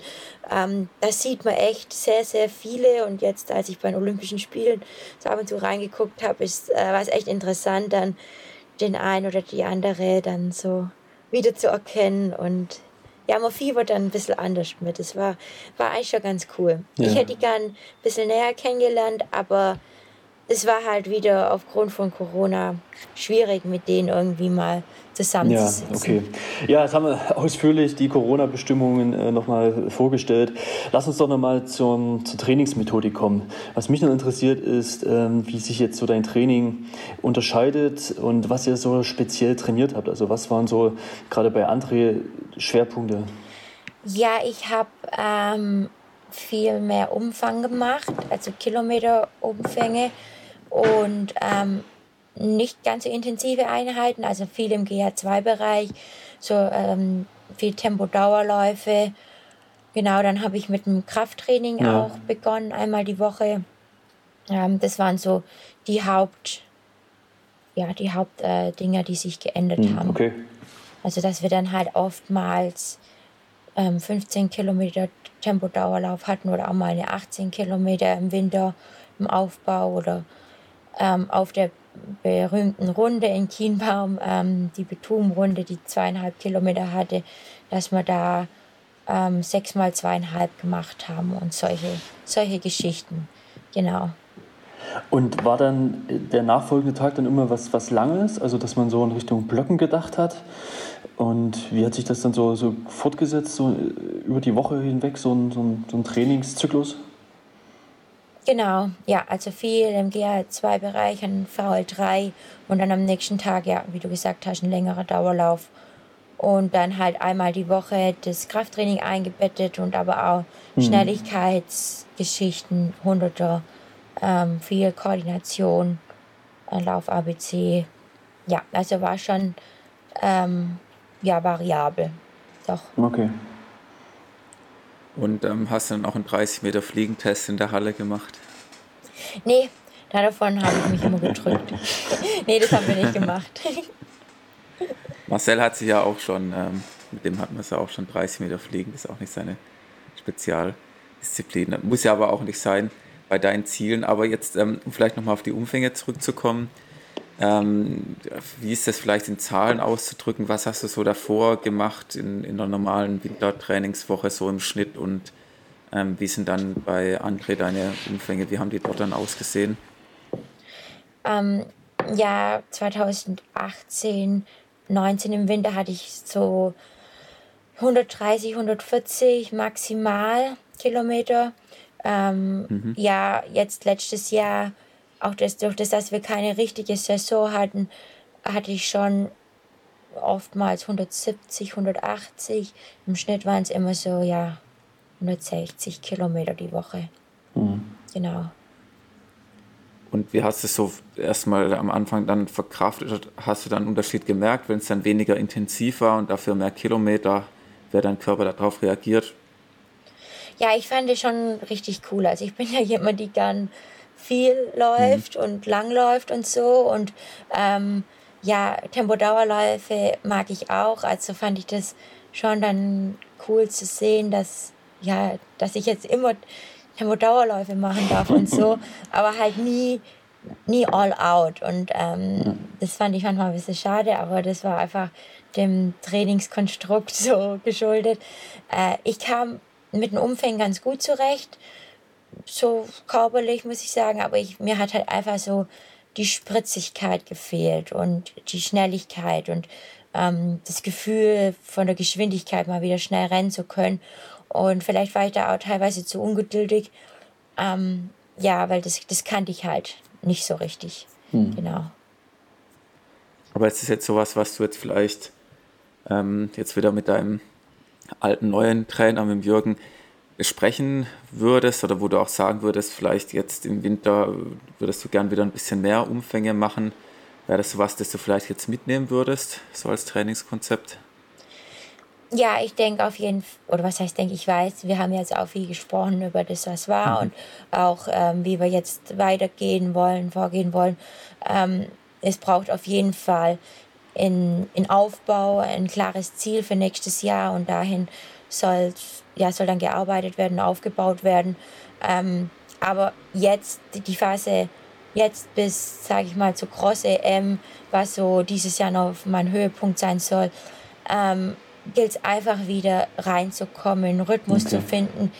[SPEAKER 3] Ähm, das sieht man echt sehr, sehr viele. Und jetzt, als ich bei den Olympischen Spielen so ab und zu reingeguckt habe, ist, äh, war es echt interessant, dann den einen oder die andere dann so wieder zu erkennen. Und ja, man fiebert dann ein bisschen anders mit. Das war, war eigentlich schon ganz cool. Ja. Ich hätte die gern ein bisschen näher kennengelernt, aber es war halt wieder aufgrund von Corona schwierig, mit denen irgendwie mal zusammenzusitzen.
[SPEAKER 1] Ja, okay. Ja, jetzt haben wir ausführlich die Corona-Bestimmungen äh, nochmal vorgestellt. Lass uns doch nochmal zur, Trainingsmethodik kommen. Was mich noch interessiert ist, ähm, wie sich jetzt so dein Training unterscheidet und was ihr so speziell trainiert habt. Also was waren so gerade bei André Schwerpunkte?
[SPEAKER 3] Ja, ich habe ähm, viel mehr Umfang gemacht, also Kilometerumfänge und ähm, nicht ganz so intensive Einheiten, also viel im GH2-Bereich, so ähm, viel Tempo-Dauerläufe. Genau, dann habe ich mit dem Krafttraining ja. auch begonnen, einmal die Woche. Ähm, das waren so die Haupt, ja, die Hauptdinger, äh, die sich geändert hm, haben.
[SPEAKER 1] Okay.
[SPEAKER 3] Also, dass wir dann halt oftmals ähm, 15 Kilometer Tempodauerlauf hatten oder auch mal eine 18 Kilometer im Winter im Aufbau oder ähm, auf der berühmten Runde in Kienbaum, ähm, die Betum-Runde, die zweieinhalb Kilometer hatte, dass wir da ähm, sechs mal zweieinhalb gemacht haben und solche, solche Geschichten. Genau.
[SPEAKER 1] Und war dann der nachfolgende Tag dann immer was, was Langes, also dass man so in Richtung Blöcken gedacht hat? Und wie hat sich das dann so, so fortgesetzt, so über die Woche hinweg, so ein, so ein, so ein Trainingszyklus?
[SPEAKER 3] Genau, ja, also viel im GA2-Bereich, ein VL3 und dann am nächsten Tag, ja, wie du gesagt hast, ein längerer Dauerlauf. Und dann halt einmal die Woche das Krafttraining eingebettet und aber auch mhm. Schnelligkeitsgeschichten, Hunderter, ähm, viel Koordination, äh, Lauf ABC. Ja, also war schon ähm, ja, variabel. Doch.
[SPEAKER 1] Okay.
[SPEAKER 2] Und ähm, hast du dann auch einen 30 Meter Fliegentest in der Halle gemacht?
[SPEAKER 3] Nee, davon habe ich mich immer gedrückt. nee, das haben wir nicht gemacht.
[SPEAKER 2] Marcel hat sich ja auch schon, ähm, mit dem hat man es ja auch schon 30 Meter fliegen, das ist auch nicht seine Spezialdisziplin. Muss ja aber auch nicht sein bei deinen Zielen. Aber jetzt, ähm, um vielleicht nochmal auf die Umfänge zurückzukommen, ähm, wie ist das vielleicht in Zahlen auszudrücken? Was hast du so davor gemacht in, in einer normalen Wintertrainingswoche so im Schnitt und ähm, wie sind dann bei André deine Umfänge? Wie haben die dort dann ausgesehen?
[SPEAKER 3] Ähm, ja, 2018, 19 im Winter hatte ich so 130, 140 maximal Kilometer. Ähm, mhm. Ja, jetzt letztes Jahr auch das, durch das, dass wir keine richtige Saison hatten, hatte ich schon oftmals 170, 180. Im Schnitt waren es immer so, ja, 160 Kilometer die Woche. Mhm. Genau.
[SPEAKER 2] Und wie hast du es so erstmal am Anfang dann verkraftet? Hast du dann einen Unterschied gemerkt, wenn es dann weniger intensiv war und dafür mehr Kilometer, wer dein Körper darauf reagiert?
[SPEAKER 3] Ja, ich fand es schon richtig cool. Also ich bin ja jemand, die gern viel läuft mhm. und lang läuft und so. Und ähm, ja, Tempodauerläufe mag ich auch. Also fand ich das schon dann cool zu sehen, dass, ja, dass ich jetzt immer Tempodauerläufe machen darf und so, aber halt nie, nie all out. Und ähm, das fand ich manchmal ein bisschen schade, aber das war einfach dem Trainingskonstrukt so geschuldet. Äh, ich kam mit dem Umfängen ganz gut zurecht. So körperlich, muss ich sagen. Aber ich, mir hat halt einfach so die Spritzigkeit gefehlt und die Schnelligkeit und ähm, das Gefühl von der Geschwindigkeit mal wieder schnell rennen zu können. Und vielleicht war ich da auch teilweise zu ungeduldig. Ähm, ja, weil das, das kannte ich halt nicht so richtig. Hm. Genau.
[SPEAKER 2] Aber es ist jetzt sowas, was du jetzt vielleicht ähm, jetzt wieder mit deinem alten neuen Trainer, mit Jürgen, besprechen würdest oder wo du auch sagen würdest, vielleicht jetzt im Winter würdest du gern wieder ein bisschen mehr Umfänge machen. Wäre das sowas, das du vielleicht jetzt mitnehmen würdest, so als Trainingskonzept?
[SPEAKER 3] Ja, ich denke auf jeden Fall, oder was heißt, denke ich weiß, wir haben jetzt auch viel gesprochen über das, was war mhm. und auch, ähm, wie wir jetzt weitergehen wollen, vorgehen wollen. Ähm, es braucht auf jeden Fall in, in Aufbau ein klares Ziel für nächstes Jahr und dahin soll, ja, soll dann gearbeitet werden, aufgebaut werden. Ähm, aber jetzt die Phase, jetzt bis, sage ich mal, zur Cross EM, was so dieses Jahr noch mein Höhepunkt sein soll, ähm, gilt es einfach wieder reinzukommen, Rhythmus okay. zu finden,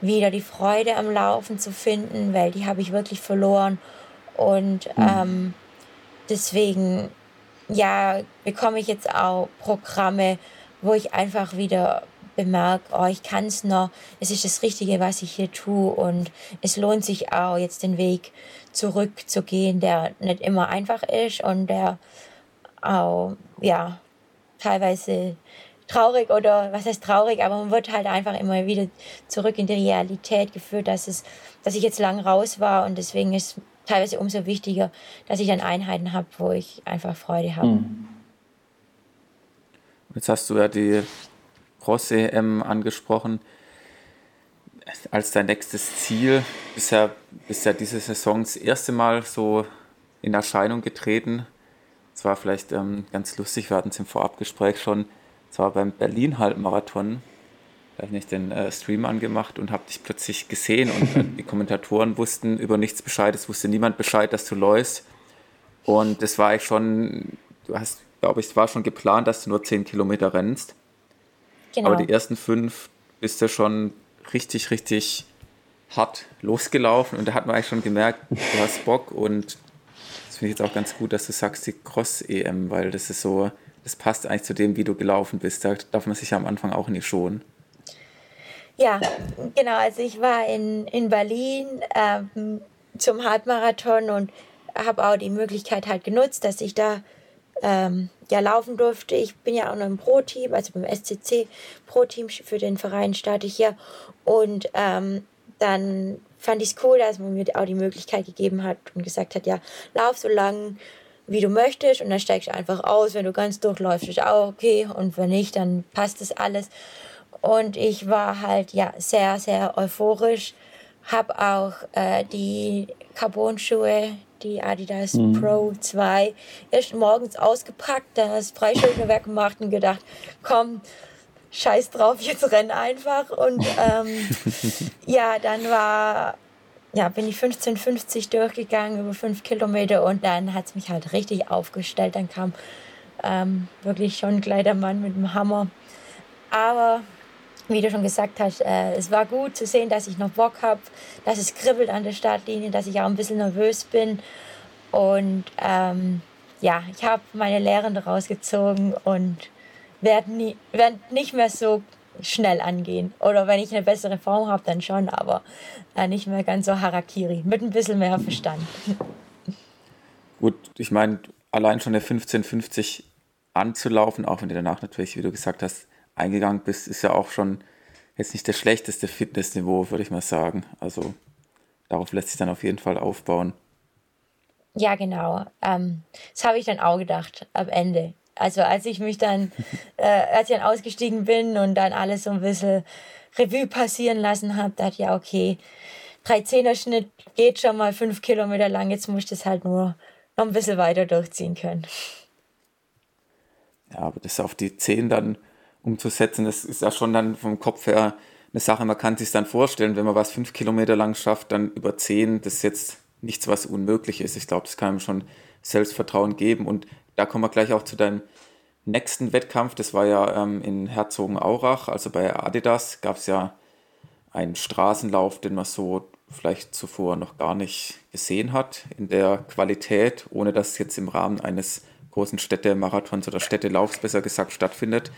[SPEAKER 3] wieder die Freude am Laufen zu finden, weil die habe ich wirklich verloren. Und mhm. ähm, deswegen, ja, bekomme ich jetzt auch Programme, wo ich einfach wieder bemerke, oh, ich kann es noch, es ist das Richtige, was ich hier tue und es lohnt sich auch, jetzt den Weg zurückzugehen, der nicht immer einfach ist und der auch, ja, teilweise traurig oder was heißt traurig, aber man wird halt einfach immer wieder zurück in die Realität geführt, dass es, dass ich jetzt lang raus war und deswegen ist teilweise umso wichtiger, dass ich dann Einheiten habe, wo ich einfach Freude habe. Mhm.
[SPEAKER 2] Jetzt hast du ja die Cross-EM angesprochen als dein nächstes Ziel. Bisher ist ja diese Saison das erste Mal so in Erscheinung getreten. Es war vielleicht ähm, ganz lustig, wir hatten es im Vorabgespräch schon zwar beim Berlin-Halbmarathon, da habe ich den äh, Stream angemacht und habe dich plötzlich gesehen und äh, die Kommentatoren wussten über nichts Bescheid, es wusste niemand Bescheid, dass du läufst. Und das war ich schon, du hast, glaube ich, es war schon geplant, dass du nur 10 Kilometer rennst. Genau. Aber die ersten fünf bist du schon richtig, richtig hart losgelaufen und da hat man eigentlich schon gemerkt, du hast Bock und das finde ich jetzt auch ganz gut, dass du sagst, die Cross-EM, weil das ist so, das passt eigentlich zu dem, wie du gelaufen bist. Da darf man sich am Anfang auch nicht schonen.
[SPEAKER 3] Ja, genau. Also ich war in, in Berlin ähm, zum Halbmarathon und habe auch die Möglichkeit halt genutzt, dass ich da ähm, ja laufen durfte. Ich bin ja auch noch im Pro-Team, also beim SCC Pro-Team für den Verein starte ich hier. Und ähm, dann fand ich es cool, dass man mir auch die Möglichkeit gegeben hat und gesagt hat, ja, lauf so lang wie du möchtest und dann steigst du einfach aus. Wenn du ganz durchläufst, ist auch okay und wenn nicht, dann passt das alles. Und ich war halt ja sehr, sehr euphorisch. Hab auch äh, die Carbon-Schuhe, die Adidas mhm. Pro 2, erst morgens ausgepackt, das Preisschild mir weggemacht und gedacht, komm, scheiß drauf, jetzt renn einfach. Und ähm, ja, dann war ja, bin ich 15,50 durchgegangen über fünf Kilometer und dann hat es mich halt richtig aufgestellt. Dann kam ähm, wirklich schon gleich der Mann mit dem Hammer. Aber wie du schon gesagt hast, äh, es war gut zu sehen, dass ich noch Bock habe, dass es kribbelt an der Startlinie, dass ich auch ein bisschen nervös bin. Und ähm, ja, ich habe meine Lehren daraus gezogen und werde werd nicht mehr so schnell angehen. Oder wenn ich eine bessere Form habe, dann schon, aber äh, nicht mehr ganz so Harakiri, mit ein bisschen mehr Verstand.
[SPEAKER 2] Gut, ich meine, allein schon eine 1550 anzulaufen, auch wenn du danach natürlich, wie du gesagt hast, eingegangen bist, ist ja auch schon jetzt nicht das schlechteste Fitnessniveau, würde ich mal sagen. Also darauf lässt sich dann auf jeden Fall aufbauen.
[SPEAKER 3] Ja, genau. Ähm, das habe ich dann auch gedacht am Ende. Also als ich mich dann, äh, als ich dann ausgestiegen bin und dann alles so ein bisschen Revue passieren lassen habe, dachte ich, ja, okay, 13er Schnitt geht schon mal fünf Kilometer lang, jetzt muss ich das halt nur noch ein bisschen weiter durchziehen können.
[SPEAKER 2] Ja, aber das auf die 10 dann umzusetzen, das ist ja schon dann vom Kopf her eine Sache, man kann sich dann vorstellen, wenn man was fünf Kilometer lang schafft, dann über 10, das ist jetzt nichts, was unmöglich ist. Ich glaube, das kann einem schon Selbstvertrauen geben und da kommen wir gleich auch zu deinem nächsten Wettkampf. Das war ja ähm, in Herzogenaurach, also bei Adidas gab es ja ein Straßenlauf, den man so vielleicht zuvor noch gar nicht gesehen hat in der Qualität, ohne dass es jetzt im Rahmen eines großen Städtemarathons oder Städtelaufs besser gesagt stattfindet.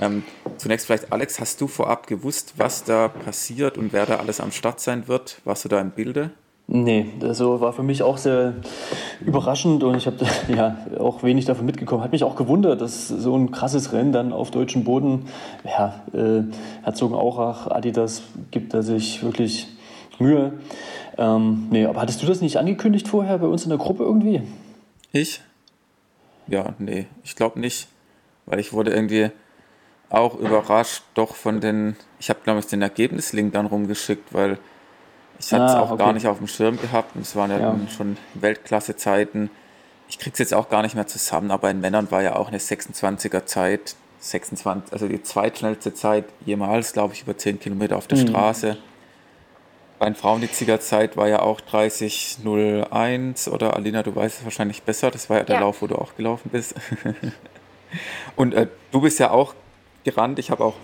[SPEAKER 2] Ähm, zunächst vielleicht, Alex, hast du vorab gewusst, was da passiert und wer da alles am Start sein wird? Warst du da im Bilde?
[SPEAKER 1] Nee, also war für mich auch sehr überraschend und ich habe ja auch wenig davon mitgekommen. Hat mich auch gewundert, dass so ein krasses Rennen dann auf deutschem Boden, ja, äh, Herzogenaurach, Adidas gibt da sich wirklich Mühe. Ähm, nee, aber hattest du das nicht angekündigt vorher bei uns in der Gruppe irgendwie?
[SPEAKER 2] Ich? Ja, nee, ich glaube nicht, weil ich wurde irgendwie auch überrascht doch von den, ich habe glaube ich den Ergebnislink dann rumgeschickt, weil ich hatte es ah, auch okay. gar nicht auf dem Schirm gehabt und es waren ja, ja. schon Weltklasse-Zeiten. Ich krieg's jetzt auch gar nicht mehr zusammen, aber in Männern war ja auch eine 26er Zeit, 26, also die zweitschnellste Zeit jemals, glaube ich, über 10 Kilometer auf der mhm. Straße. Bei den Frauen die Ziegerzeit war ja auch 30.01 oder Alina, du weißt es wahrscheinlich besser, das war ja der ja. Lauf, wo du auch gelaufen bist. und äh, du bist ja auch gerannt, ich habe auch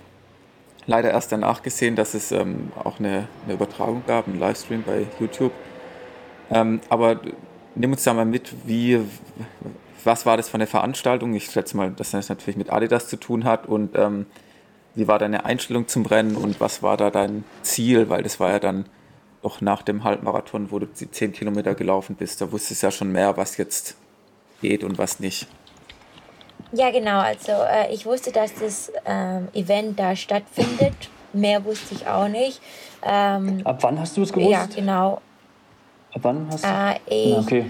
[SPEAKER 2] leider erst danach gesehen, dass es ähm, auch eine, eine, Übertragung gab, einen Livestream bei YouTube. Ähm, aber nimm uns da mal mit, wie, was war das für eine Veranstaltung? Ich schätze mal, dass das natürlich mit Adidas zu tun hat und ähm, wie war deine Einstellung zum Rennen und was war da dein Ziel? Weil das war ja dann doch nach dem Halbmarathon, wo du die 10 Kilometer gelaufen bist, da wusstest du ja schon mehr, was jetzt geht und was nicht.
[SPEAKER 3] Ja, genau. Also äh, ich wusste, dass das ähm, Event da stattfindet. Mehr wusste ich auch nicht. Ähm,
[SPEAKER 1] Ab wann hast du es gewusst?
[SPEAKER 3] Ja, genau.
[SPEAKER 1] Ab wann hast du?
[SPEAKER 3] Äh, ich ja, okay.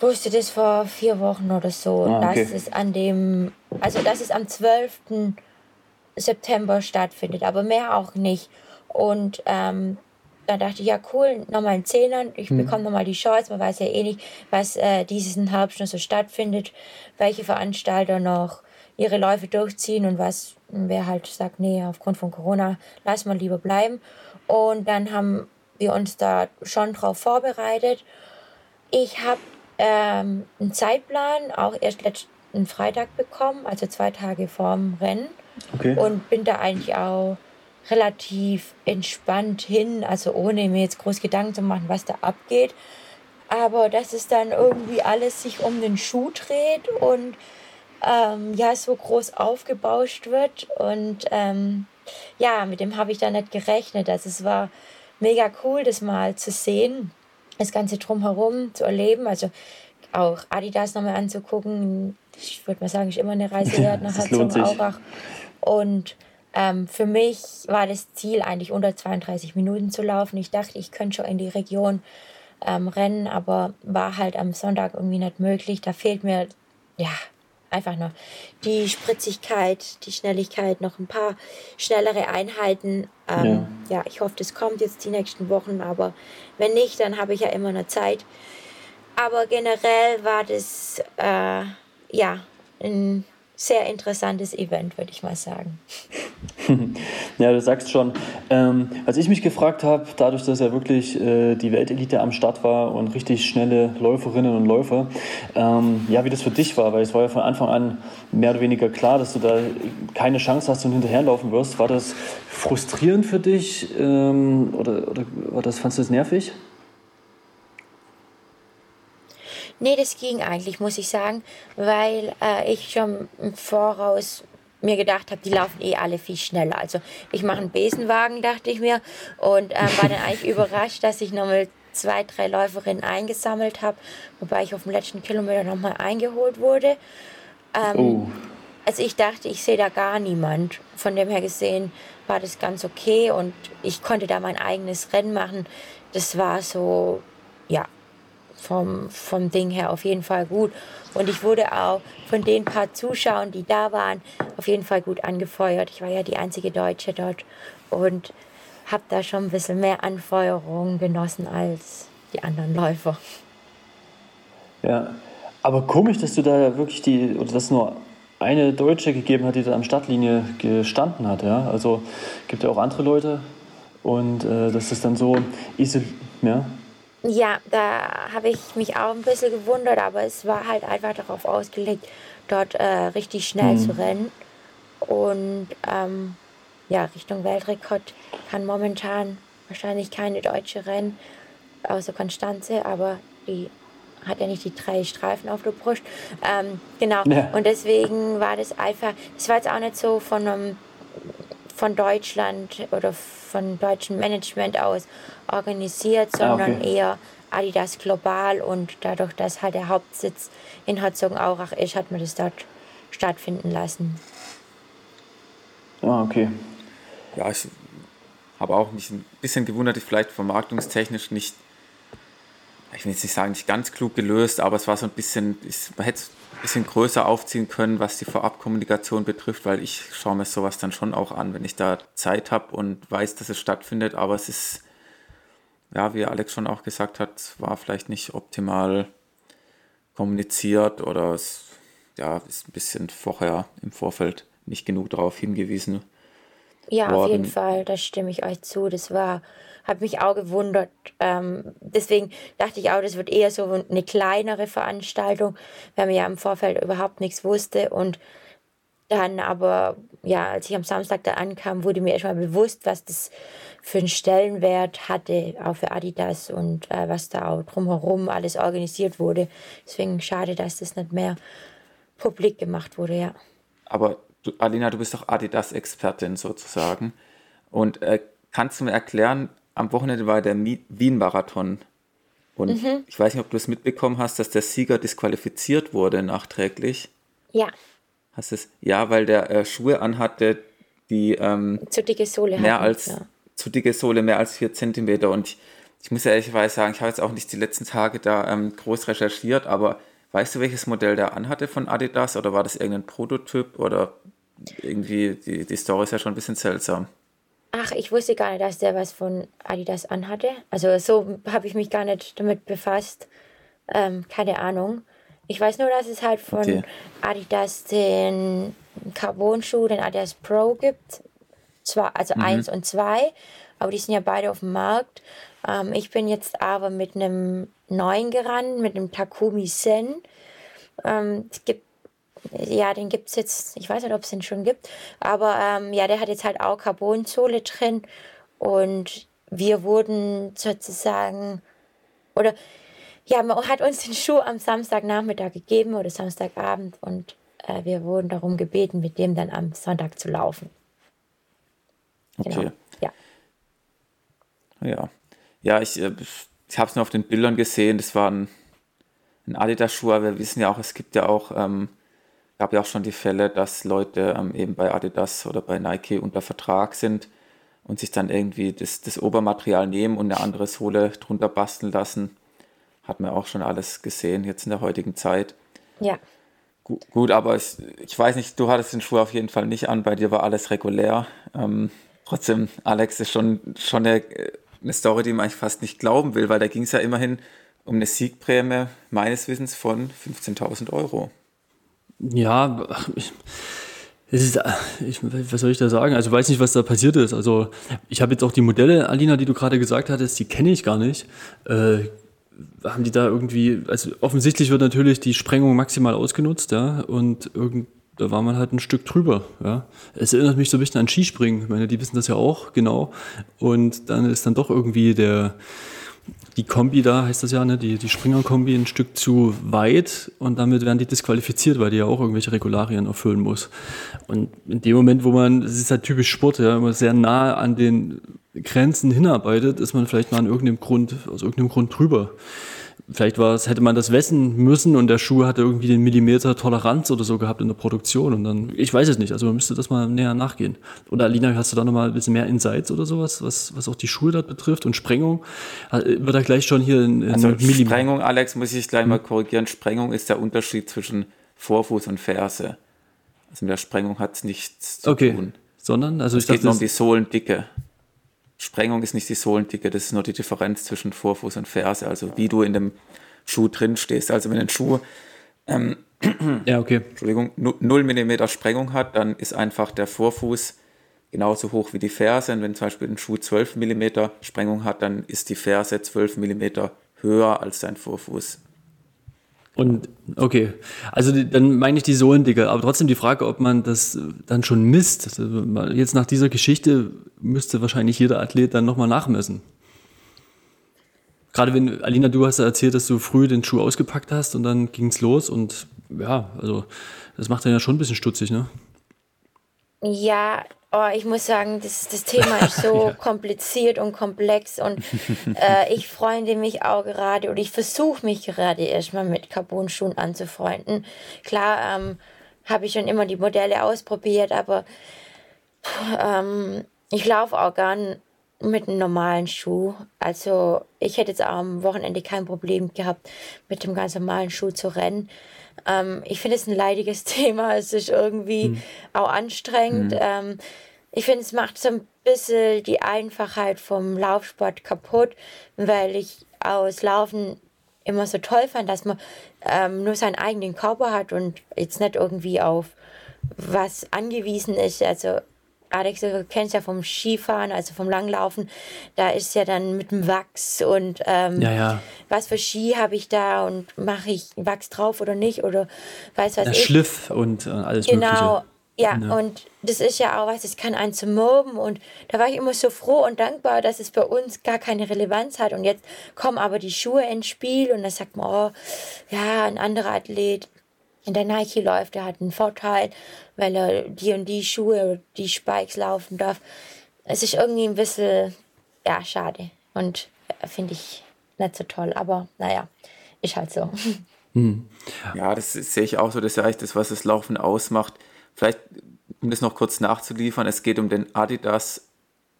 [SPEAKER 3] wusste das vor vier Wochen oder so. Ah, okay. Dass es an dem, also dass es am 12. September stattfindet, aber mehr auch nicht. Und ähm, dann dachte ich, ja cool, nochmal ein Zehner, ich mhm. bekomme nochmal die Chance, man weiß ja eh nicht, was äh, dieses Herbst so stattfindet, welche Veranstalter noch ihre Läufe durchziehen und was, wer halt sagt, nee, aufgrund von Corona, lass mal lieber bleiben. Und dann haben wir uns da schon drauf vorbereitet. Ich habe ähm, einen Zeitplan auch erst letzten Freitag bekommen, also zwei Tage vorm Rennen. Okay. Und bin da eigentlich auch relativ entspannt hin, also ohne mir jetzt groß Gedanken zu machen, was da abgeht. Aber dass es dann irgendwie alles sich um den Schuh dreht und ähm, ja, so groß aufgebauscht wird. Und ähm, ja, mit dem habe ich da nicht gerechnet. Also es war mega cool, das mal zu sehen, das Ganze drumherum zu erleben. Also auch Adidas nochmal anzugucken. Ich würde mal sagen, ist immer eine Reise wert nach Herzogenaurach. Und ähm, für mich war das Ziel eigentlich unter 32 Minuten zu laufen. Ich dachte, ich könnte schon in die Region ähm, rennen, aber war halt am Sonntag irgendwie nicht möglich. Da fehlt mir ja einfach noch die Spritzigkeit, die Schnelligkeit, noch ein paar schnellere Einheiten. Ähm, ja. ja. ich hoffe, das kommt jetzt die nächsten Wochen, aber wenn nicht, dann habe ich ja immer noch Zeit. Aber generell war das äh, ja ein sehr interessantes Event, würde ich mal sagen.
[SPEAKER 1] ja, du sagst schon. Ähm, als ich mich gefragt habe, dadurch, dass ja wirklich äh, die Weltelite am Start war und richtig schnelle Läuferinnen und Läufer, ähm, ja, wie das für dich war, weil es war ja von Anfang an mehr oder weniger klar, dass du da keine Chance hast und hinterherlaufen wirst. War das frustrierend für dich ähm, oder, oder war das, fandest du das nervig?
[SPEAKER 3] Nee, das ging eigentlich, muss ich sagen, weil äh, ich schon im Voraus mir gedacht habe, die laufen eh alle viel schneller. Also ich mache einen Besenwagen, dachte ich mir, und äh, war dann eigentlich überrascht, dass ich nochmal zwei, drei Läuferinnen eingesammelt habe, wobei ich auf dem letzten Kilometer nochmal eingeholt wurde. Ähm, oh. Also ich dachte, ich sehe da gar niemand. Von dem her gesehen war das ganz okay und ich konnte da mein eigenes Rennen machen. Das war so, ja, vom, vom Ding her auf jeden Fall gut. Und ich wurde auch von den paar Zuschauern, die da waren, auf jeden Fall gut angefeuert. Ich war ja die einzige Deutsche dort und habe da schon ein bisschen mehr Anfeuerung genossen als die anderen Läufer.
[SPEAKER 1] Ja, aber komisch, dass du da wirklich die, oder dass nur eine Deutsche gegeben hat, die da am Startlinie gestanden hat. Ja? Also gibt ja auch andere Leute und äh, dass das dann so isoliert. Ja?
[SPEAKER 3] Ja, da habe ich mich auch ein bisschen gewundert, aber es war halt einfach darauf ausgelegt, dort äh, richtig schnell mhm. zu rennen. Und ähm, ja, Richtung Weltrekord kann momentan wahrscheinlich keine deutsche Rennen, außer Konstanze, aber die hat ja nicht die drei Streifen auf der Brust. Ähm, genau. Ja. Und deswegen war das einfach, das war jetzt auch nicht so von einem, von Deutschland oder von deutschem Management aus organisiert, ah, sondern okay. eher Adidas global und dadurch, dass halt der Hauptsitz in Herzogenaurach ist, hat man das dort stattfinden lassen.
[SPEAKER 4] Ah, okay.
[SPEAKER 2] Ja, ich habe auch mich ein bisschen gewundert, vielleicht vermarktungstechnisch nicht ich will jetzt nicht sagen, nicht ganz klug gelöst, aber es war so ein bisschen, man hätte bisschen größer aufziehen können, was die Vorabkommunikation betrifft, weil ich schaue mir sowas dann schon auch an, wenn ich da Zeit habe und weiß, dass es stattfindet, aber es ist, ja, wie Alex schon auch gesagt hat, war vielleicht nicht optimal kommuniziert oder es ja, ist ein bisschen vorher im Vorfeld nicht genug darauf hingewiesen.
[SPEAKER 3] Ja, worden. auf jeden Fall, da stimme ich euch zu. Das war habe mich auch gewundert. Ähm, deswegen dachte ich auch, das wird eher so eine kleinere Veranstaltung, weil man ja im Vorfeld überhaupt nichts wusste. Und dann aber, ja, als ich am Samstag da ankam, wurde mir erstmal bewusst, was das für einen Stellenwert hatte, auch für Adidas und äh, was da auch drumherum alles organisiert wurde. Deswegen schade, dass das nicht mehr publik gemacht wurde, ja.
[SPEAKER 2] Aber du, Alina, du bist doch Adidas-Expertin sozusagen. Und äh, kannst du mir erklären, am Wochenende war der Wien-Marathon. Und mhm. ich weiß nicht, ob du es mitbekommen hast, dass der Sieger disqualifiziert wurde nachträglich.
[SPEAKER 3] Ja.
[SPEAKER 2] Hast es? Ja, weil der äh, Schuhe anhatte, die ähm,
[SPEAKER 3] zu dicke Sohle
[SPEAKER 2] mehr hatten, als ja. zu dicke Sohle mehr als vier Zentimeter. Und ich, ich muss ehrlicherweise sagen, ich habe jetzt auch nicht die letzten Tage da ähm, groß recherchiert, aber weißt du, welches Modell der anhatte von Adidas oder war das irgendein Prototyp oder irgendwie die, die Story ist ja schon ein bisschen seltsam.
[SPEAKER 3] Ach, ich wusste gar nicht, dass der was von Adidas anhatte. Also so habe ich mich gar nicht damit befasst. Ähm, keine Ahnung. Ich weiß nur, dass es halt von okay. Adidas den Carbon-Schuh, den Adidas Pro gibt. Zwar, also mhm. eins und zwei, aber die sind ja beide auf dem Markt. Ähm, ich bin jetzt aber mit einem neuen gerannt, mit einem Takumi Sen. Ähm, es gibt ja, den gibt es jetzt, ich weiß nicht, ob es den schon gibt, aber ähm, ja, der hat jetzt halt auch Carbonsohle drin und wir wurden sozusagen, oder ja, man hat uns den Schuh am Samstagnachmittag gegeben oder Samstagabend und äh, wir wurden darum gebeten, mit dem dann am Sonntag zu laufen.
[SPEAKER 2] Genau. Okay.
[SPEAKER 3] Ja.
[SPEAKER 2] Ja. Ja, ich, äh, ich habe es nur auf den Bildern gesehen, das war ein, ein Adidas-Schuh, aber wir wissen ja auch, es gibt ja auch ähm, gab ja auch schon die Fälle, dass Leute ähm, eben bei Adidas oder bei Nike unter Vertrag sind und sich dann irgendwie das, das Obermaterial nehmen und eine andere Sohle drunter basteln lassen. Hat man auch schon alles gesehen, jetzt in der heutigen Zeit.
[SPEAKER 3] Ja.
[SPEAKER 2] Gut, gut aber ich, ich weiß nicht, du hattest den Schuh auf jeden Fall nicht an, bei dir war alles regulär. Ähm, trotzdem, Alex, ist schon, schon eine, eine Story, die man eigentlich fast nicht glauben will, weil da ging es ja immerhin um eine Siegprämie meines Wissens von 15.000 Euro.
[SPEAKER 1] Ja, ich, ist, ich, was soll ich da sagen? Also ich weiß nicht, was da passiert ist. Also ich habe jetzt auch die Modelle, Alina, die du gerade gesagt hattest, die kenne ich gar nicht. Äh, haben die da irgendwie, also offensichtlich wird natürlich die Sprengung maximal ausgenutzt, ja, und irgend, da war man halt ein Stück drüber, ja. Es erinnert mich so ein bisschen an Skispringen. Ich meine, die wissen das ja auch, genau. Und dann ist dann doch irgendwie der, die Kombi da, heißt das ja, ne, die, die Springer-Kombi ein Stück zu weit und damit werden die disqualifiziert, weil die ja auch irgendwelche Regularien erfüllen muss. Und in dem Moment, wo man, das ist halt typisch Sport, ja, immer sehr nah an den Grenzen hinarbeitet, ist man vielleicht mal an irgendeinem Grund, aus irgendeinem Grund drüber vielleicht war es, hätte man das wessen müssen und der Schuh hatte irgendwie den Millimeter Toleranz oder so gehabt in der Produktion und dann, ich weiß es nicht, also man müsste das mal näher nachgehen. Oder Alina, hast du da nochmal ein bisschen mehr Insights oder sowas, was, was auch die Schuhe dort betrifft und Sprengung? Äh, wird da gleich schon hier in, in
[SPEAKER 2] Also Millimeter Sprengung, Alex, muss ich gleich mal korrigieren, Sprengung ist der Unterschied zwischen Vorfuß und Ferse. Also mit der Sprengung hat es nichts zu
[SPEAKER 1] okay.
[SPEAKER 2] tun.
[SPEAKER 1] Sondern? Also
[SPEAKER 2] es geht nur um die Sohlendicke. Sprengung ist nicht die Sohlendicke, das ist nur die Differenz zwischen Vorfuß und Ferse, also wie du in dem Schuh drin stehst. Also wenn ein Schuh ähm,
[SPEAKER 1] ja, okay.
[SPEAKER 2] Entschuldigung, 0 mm Sprengung hat, dann ist einfach der Vorfuß genauso hoch wie die Ferse. Und wenn zum Beispiel ein Schuh 12 mm Sprengung hat, dann ist die Ferse 12 mm höher als sein Vorfuß.
[SPEAKER 1] Und okay, also dann meine ich die Sohlendicke, aber trotzdem die Frage, ob man das dann schon misst. Also jetzt nach dieser Geschichte müsste wahrscheinlich jeder Athlet dann nochmal nachmessen. Gerade wenn, Alina, du hast ja erzählt, dass du früh den Schuh ausgepackt hast und dann ging es los und ja, also das macht dann ja schon ein bisschen stutzig, ne?
[SPEAKER 3] Ja, oh, ich muss sagen, das, das Thema ist so ja. kompliziert und komplex und äh, ich freunde mich auch gerade oder ich versuche mich gerade erstmal mit Carbon-Schuhen anzufreunden. Klar ähm, habe ich schon immer die Modelle ausprobiert, aber ähm, ich laufe auch gern mit einem normalen Schuh. Also ich hätte jetzt am Wochenende kein Problem gehabt, mit dem ganz normalen Schuh zu rennen. Ähm, ich finde es ein leidiges Thema. Es ist irgendwie hm. auch anstrengend. Hm. Ähm, ich finde, es macht so ein bisschen die Einfachheit vom Laufsport kaputt, weil ich aus Laufen immer so toll fand, dass man ähm, nur seinen eigenen Körper hat und jetzt nicht irgendwie auf was angewiesen ist. Also Alex, du kennst ja vom Skifahren, also vom Langlaufen, da ist ja dann mit dem Wachs und ähm, ja, ja. was für Ski habe ich da und mache ich Wachs drauf oder nicht oder weiß was
[SPEAKER 1] Der
[SPEAKER 3] ich.
[SPEAKER 1] Schliff und äh, alles
[SPEAKER 3] genau,
[SPEAKER 1] Mögliche.
[SPEAKER 3] Genau, ja, ja, und das ist ja auch was, das kann einen zum Mobben und da war ich immer so froh und dankbar, dass es bei uns gar keine Relevanz hat und jetzt kommen aber die Schuhe ins Spiel und da sagt man, oh, ja, ein anderer Athlet der Nike läuft, der hat einen Vorteil, weil er die und die Schuhe oder die Spikes laufen darf. Es ist irgendwie ein bisschen, ja, schade und äh, finde ich nicht so toll, aber naja, ist halt so.
[SPEAKER 2] Hm. Ja, das sehe ich auch so, das ist ja eigentlich das, was das Laufen ausmacht. Vielleicht, um das noch kurz nachzuliefern, es geht um den Adidas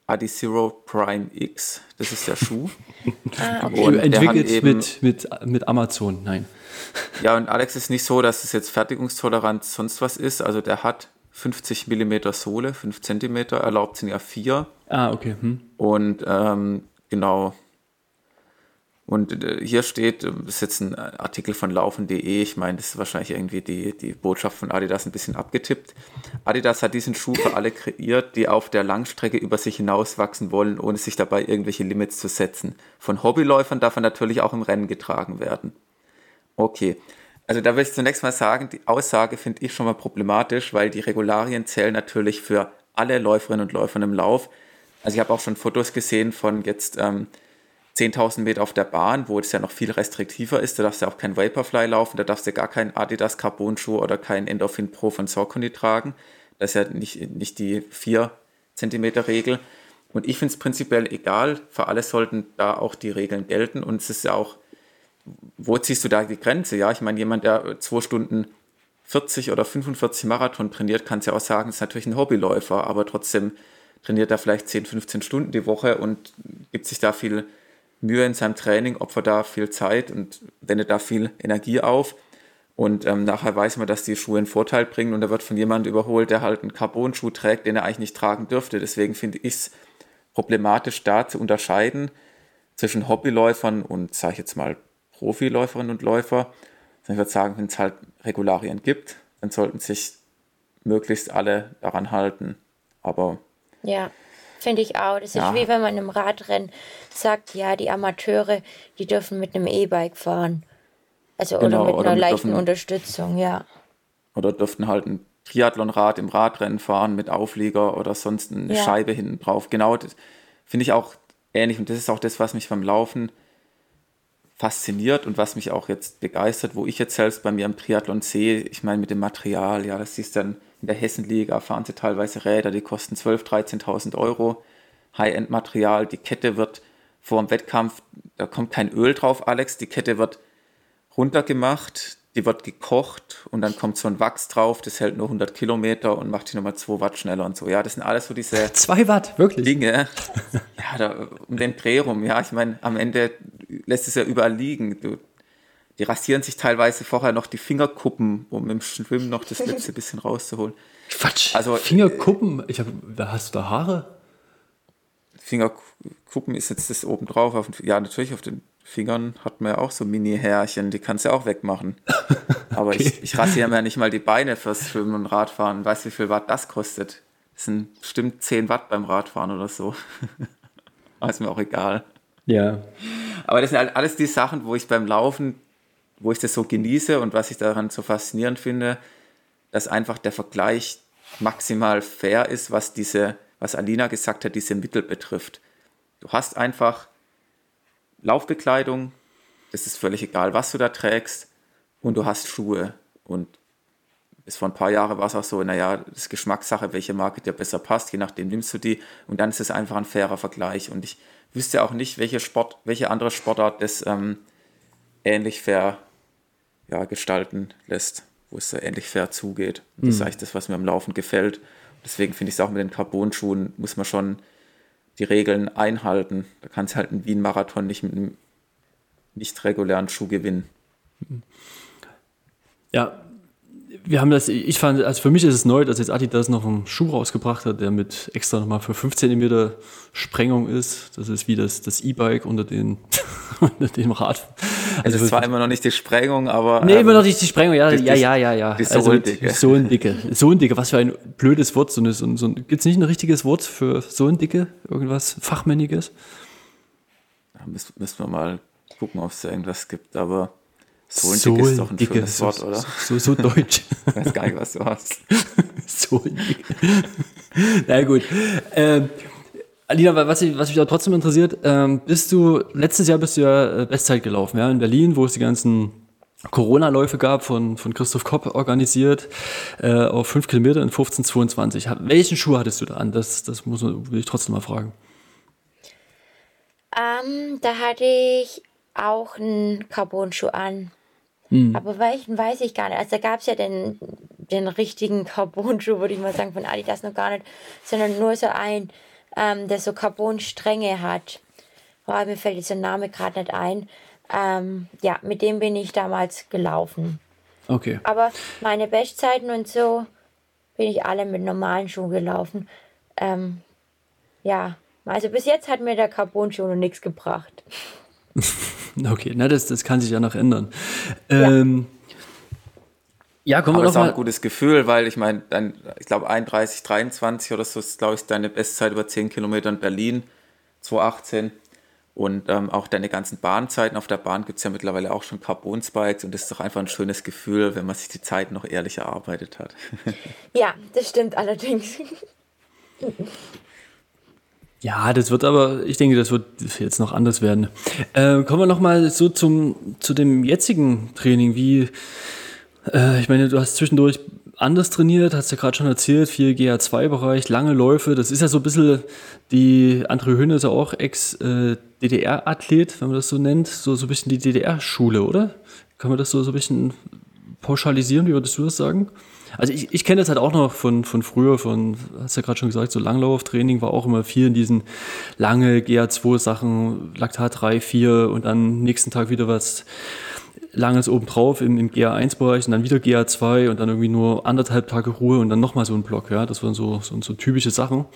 [SPEAKER 2] Adizero Prime X. Das ist der Schuh.
[SPEAKER 1] ah, okay. Entwickelt mit, mit, mit Amazon, nein.
[SPEAKER 2] Ja, und Alex ist nicht so, dass es jetzt fertigungstolerant sonst was ist. Also der hat 50 mm Sohle, 5 cm, erlaubt sind ja 4.
[SPEAKER 1] Ah, okay. Hm.
[SPEAKER 2] Und ähm, genau. Und äh, hier steht, das ist jetzt ein Artikel von laufen.de, ich meine, das ist wahrscheinlich irgendwie die, die Botschaft von Adidas ein bisschen abgetippt. Adidas hat diesen Schuh für alle kreiert, die auf der Langstrecke über sich hinauswachsen wollen, ohne sich dabei irgendwelche Limits zu setzen. Von Hobbyläufern darf er natürlich auch im Rennen getragen werden. Okay. Also da will ich zunächst mal sagen, die Aussage finde ich schon mal problematisch, weil die Regularien zählen natürlich für alle Läuferinnen und Läufer im Lauf. Also ich habe auch schon Fotos gesehen von jetzt ähm, 10.000 Meter auf der Bahn, wo es ja noch viel restriktiver ist. Da darfst du auch kein Vaporfly laufen, da darfst du gar keinen Adidas Carbon-Schuh oder keinen Endorphin Pro von Saucony tragen. Das ist ja nicht, nicht die 4 cm Regel. Und ich finde es prinzipiell egal, für alle sollten da auch die Regeln gelten. Und es ist ja auch wo ziehst du da die Grenze? Ja, ich meine, jemand, der zwei Stunden 40 oder 45 Marathon trainiert, kann es ja auch sagen, ist natürlich ein Hobbyläufer, aber trotzdem trainiert er vielleicht 10, 15 Stunden die Woche und gibt sich da viel Mühe in seinem Training, opfert da viel Zeit und wendet da viel Energie auf. Und ähm, nachher weiß man, dass die Schuhe einen Vorteil bringen und er wird von jemandem überholt, der halt einen Carbon-Schuh trägt, den er eigentlich nicht tragen dürfte. Deswegen finde ich es problematisch, da zu unterscheiden zwischen Hobbyläufern und, sage ich jetzt mal, Profiläuferinnen und Läufer. Ich würde sagen, wenn es halt Regularien gibt, dann sollten sich möglichst alle daran halten. Aber.
[SPEAKER 3] Ja, finde ich auch. Das ja. ist wie wenn man im Radrennen sagt, ja, die Amateure, die dürfen mit einem E-Bike fahren. Also genau, oder mit oder einer mit leichten dürfen, Unterstützung, ja.
[SPEAKER 2] Oder dürften halt ein Triathlonrad im Radrennen fahren mit Auflieger oder sonst eine ja. Scheibe hinten drauf. Genau, das finde ich auch ähnlich. Und das ist auch das, was mich beim Laufen fasziniert und was mich auch jetzt begeistert, wo ich jetzt selbst bei mir im Triathlon sehe, ich meine mit dem Material, ja, das ist dann in der Hessenliga, fahren sie teilweise Räder, die kosten 12.000, 13.000 Euro, High-End-Material, die Kette wird vor dem Wettkampf, da kommt kein Öl drauf, Alex, die Kette wird runtergemacht, die wird gekocht und dann kommt so ein Wachs drauf, das hält nur 100 Kilometer und macht die nochmal 2 Watt schneller und so. Ja, das sind alles so diese
[SPEAKER 1] 2 Watt, wirklich?
[SPEAKER 2] Dinge. Ja, da, um den Dreh rum. Ja, ich meine, am Ende lässt es ja überall liegen. Du, die rasieren sich teilweise vorher noch die Fingerkuppen, um im Schwimmen noch das letzte bisschen rauszuholen.
[SPEAKER 1] Quatsch. Also, Fingerkuppen? Ich hab, hast du da Haare?
[SPEAKER 2] Fingerkuppen ist jetzt das oben drauf. Auf, ja, natürlich auf den Fingern hat man ja auch so Mini-Härchen, die kannst du ja auch wegmachen. Aber okay. ich, ich rasiere mir ja nicht mal die Beine fürs Schwimmen und Radfahren. Weißt du, wie viel Watt das kostet? Das sind bestimmt 10 Watt beim Radfahren oder so. Aber ist mir auch egal.
[SPEAKER 1] Ja.
[SPEAKER 2] Aber das sind halt alles die Sachen, wo ich beim Laufen, wo ich das so genieße und was ich daran so faszinierend finde, dass einfach der Vergleich maximal fair ist, was diese, was Alina gesagt hat, diese Mittel betrifft. Du hast einfach Laufbekleidung, das ist völlig egal, was du da trägst, und du hast Schuhe. Und bis vor ein paar Jahren war es auch so, naja, das ist Geschmackssache, welche Marke dir besser passt, je nachdem nimmst du die. Und dann ist es einfach ein fairer Vergleich. Und ich wüsste auch nicht, welche Sport, welche andere Sportart das ähm, ähnlich fair ja, gestalten lässt, wo es ähnlich fair zugeht. Und das ist mhm. eigentlich das, was mir am Laufen gefällt. Deswegen finde ich es auch mit den Carbon-Schuhen, muss man schon die Regeln einhalten. Da kann es halt ein Wien-Marathon nicht mit einem nicht regulären Schuh gewinnen.
[SPEAKER 1] Ja, wir haben das, ich fand, also für mich ist es neu, dass jetzt Adidas noch einen Schuh rausgebracht hat, der mit extra nochmal für 5 cm Sprengung ist. Das ist wie das, das E-Bike unter den, unter dem Rad.
[SPEAKER 2] Also, es ist zwar immer noch nicht die Sprengung, aber.
[SPEAKER 1] Nee, ähm, immer noch nicht die Sprengung, ja, die, ja, ja, ja, ja. Die Sohlendicke. Also, Sohlendicke. Sohlendicke, was für ein blödes Wort. So eine, so, so, Gibt es nicht ein richtiges Wort für Sohlendicke? Irgendwas Fachmänniges?
[SPEAKER 2] Da müssen, müssen wir mal gucken, ob es da irgendwas gibt, aber. Sohlendicke ist doch ein dicke, schönes Wort, oder?
[SPEAKER 1] So, so, so deutsch.
[SPEAKER 2] ich weiß gar nicht, was du hast.
[SPEAKER 1] Sohlendicke. Na gut. Ähm, Alina, was, ich, was mich da trotzdem interessiert, ähm, bist du, letztes Jahr bist du ja äh, Bestzeit gelaufen, ja, in Berlin, wo es die ganzen Corona-Läufe gab, von, von Christoph Kopp organisiert, äh, auf 5 Kilometer in 1522. Welchen Schuh hattest du da an? Das, das muss, will ich trotzdem mal fragen.
[SPEAKER 3] Ähm, da hatte ich auch einen Carbon-Schuh an. Hm. Aber welchen weiß ich gar nicht. Also da gab es ja den, den richtigen Carbon-Schuh, würde ich mal sagen, von Adidas noch gar nicht, sondern nur so ein, ähm, der so Carbon-Stränge hat. Oh, mir fällt dieser Name gerade nicht ein. Ähm, ja, mit dem bin ich damals gelaufen.
[SPEAKER 1] Okay.
[SPEAKER 3] Aber meine Bestzeiten und so bin ich alle mit normalen Schuhen gelaufen. Ähm, ja, also bis jetzt hat mir der Carbon-Schuh noch nichts gebracht.
[SPEAKER 1] okay, na, das, das kann sich ja noch ändern. Ähm,
[SPEAKER 2] ja, kommen wir noch mal. ist auch ein gutes Gefühl, weil ich meine, ich glaube 31, 23 oder so ist, glaube ich, deine Bestzeit über 10 Kilometer in Berlin, 2018. Und ähm, auch deine ganzen Bahnzeiten auf der Bahn gibt es ja mittlerweile auch schon Carbon-Spikes und das ist doch einfach ein schönes Gefühl, wenn man sich die Zeit noch ehrlich erarbeitet hat.
[SPEAKER 3] ja, das stimmt allerdings.
[SPEAKER 1] Ja, das wird aber, ich denke, das wird jetzt noch anders werden. Äh, kommen wir nochmal so zum, zu dem jetzigen Training. Wie, äh, ich meine, du hast zwischendurch anders trainiert, hast ja gerade schon erzählt, viel GA2-Bereich, lange Läufe. Das ist ja so ein bisschen, die Andre Höhne ist ja auch Ex-DDR-Athlet, wenn man das so nennt. So, so ein bisschen die DDR-Schule, oder? Kann man das so, so ein bisschen pauschalisieren? Wie würdest du das sagen? Also ich, ich kenne das halt auch noch von, von früher, von, hast ja gerade schon gesagt, so Langlauftraining war auch immer viel in diesen lange GA2-Sachen, Laktat 3, 4 und dann nächsten Tag wieder was Langes obendrauf im, im GA1-Bereich und dann wieder GA2 und dann irgendwie nur anderthalb Tage Ruhe und dann nochmal so ein Block. Ja, das waren so, so, so typische Sachen.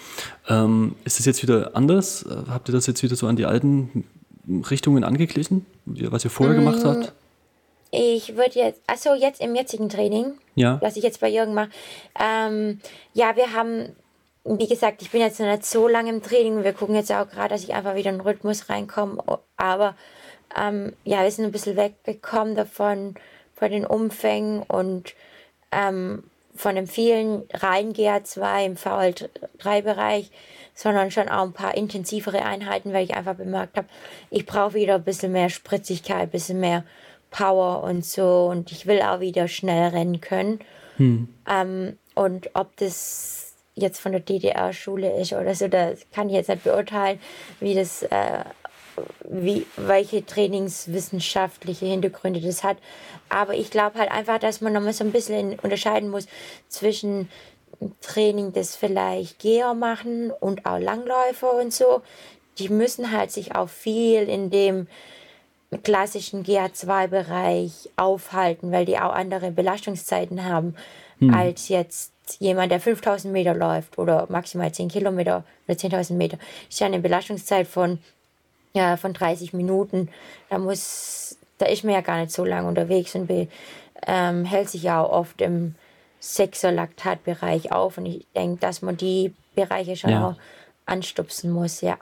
[SPEAKER 1] Ähm, ist das jetzt wieder anders? Habt ihr das jetzt wieder so an die alten Richtungen angeglichen, was ihr vorher mmh, gemacht habt?
[SPEAKER 3] Ich würde jetzt, also jetzt im jetzigen Training,
[SPEAKER 1] ja.
[SPEAKER 3] was ich jetzt bei Jürgen mache, ähm, ja, wir haben wie gesagt, ich bin jetzt noch nicht so lange im Training. Wir gucken jetzt auch gerade, dass ich einfach wieder in den Rhythmus reinkomme. Aber ähm, ja, wir sind ein bisschen weggekommen davon, von den Umfängen und ähm, von dem vielen rein GA2 im VL3-Bereich, sondern schon auch ein paar intensivere Einheiten, weil ich einfach bemerkt habe, ich brauche wieder ein bisschen mehr Spritzigkeit, ein bisschen mehr Power und so und ich will auch wieder schnell rennen können. Hm. Ähm, und ob das jetzt von der DDR-Schule ist oder so, das kann ich jetzt nicht beurteilen, wie das äh, wie, welche trainingswissenschaftliche Hintergründe das hat. Aber ich glaube halt einfach, dass man nochmal so ein bisschen unterscheiden muss zwischen Training, das vielleicht Geher machen und auch Langläufer und so. Die müssen halt sich auch viel in dem klassischen GA2-Bereich aufhalten, weil die auch andere Belastungszeiten haben hm. als jetzt jemand, der 5000 Meter läuft oder maximal 10 Kilometer oder 10.000 Meter. Das ist ja eine Belastungszeit von ja, von 30 Minuten. Da muss, da ist man ja gar nicht so lange unterwegs und be, ähm, hält sich ja auch oft im Sechser-Laktatbereich auf. Und ich denke, dass man die Bereiche schon ja. auch anstupsen muss, ja.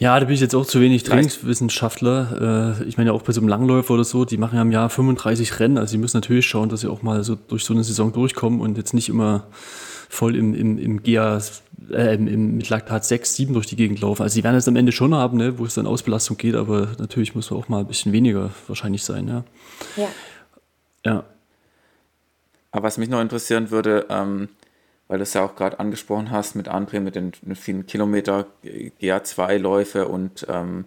[SPEAKER 1] Ja, da bin ich jetzt auch zu wenig Trainingswissenschaftler. Äh, ich meine ja auch bei so einem Langläufer oder so, die machen ja im Jahr 35 Rennen. Also sie müssen natürlich schauen, dass sie auch mal so durch so eine Saison durchkommen und jetzt nicht immer voll im, im, im GA, äh, im, mit Laktat 6, 7 durch die Gegend laufen. Also sie werden es am Ende schon haben, ne, wo es dann Ausbelastung geht, aber natürlich muss man auch mal ein bisschen weniger wahrscheinlich sein, ja.
[SPEAKER 3] Ja.
[SPEAKER 2] Ja. Aber was mich noch interessieren würde, ähm, weil du es ja auch gerade angesprochen hast mit André, mit den, vielen Kilometer GA2-Läufe und ähm,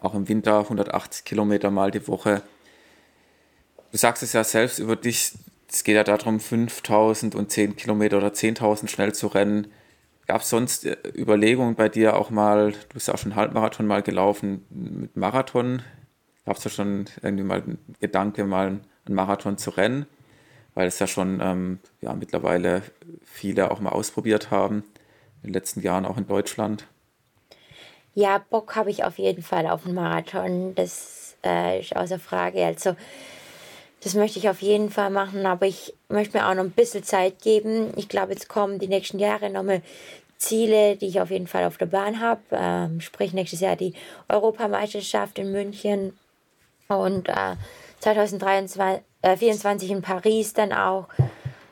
[SPEAKER 2] auch im Winter 180 Kilometer mal die Woche. Du sagst es ja selbst über dich, es geht ja darum, 5000 und 10 Kilometer oder 10.000 schnell zu rennen. Gab es sonst äh, Überlegungen bei dir auch mal, du bist ja auch schon Halbmarathon mal gelaufen, mit Marathon? Gab es da schon irgendwie mal einen Gedanke, mal einen Marathon zu rennen? Weil es ja schon ähm, ja, mittlerweile viele auch mal ausprobiert haben, in den letzten Jahren auch in Deutschland.
[SPEAKER 3] Ja, Bock habe ich auf jeden Fall auf einen Marathon, das äh, ist außer Frage. Also, das möchte ich auf jeden Fall machen, aber ich möchte mir auch noch ein bisschen Zeit geben. Ich glaube, jetzt kommen die nächsten Jahre nochmal Ziele, die ich auf jeden Fall auf der Bahn habe. Ähm, sprich, nächstes Jahr die Europameisterschaft in München und äh, 2023, äh, 24 in Paris dann auch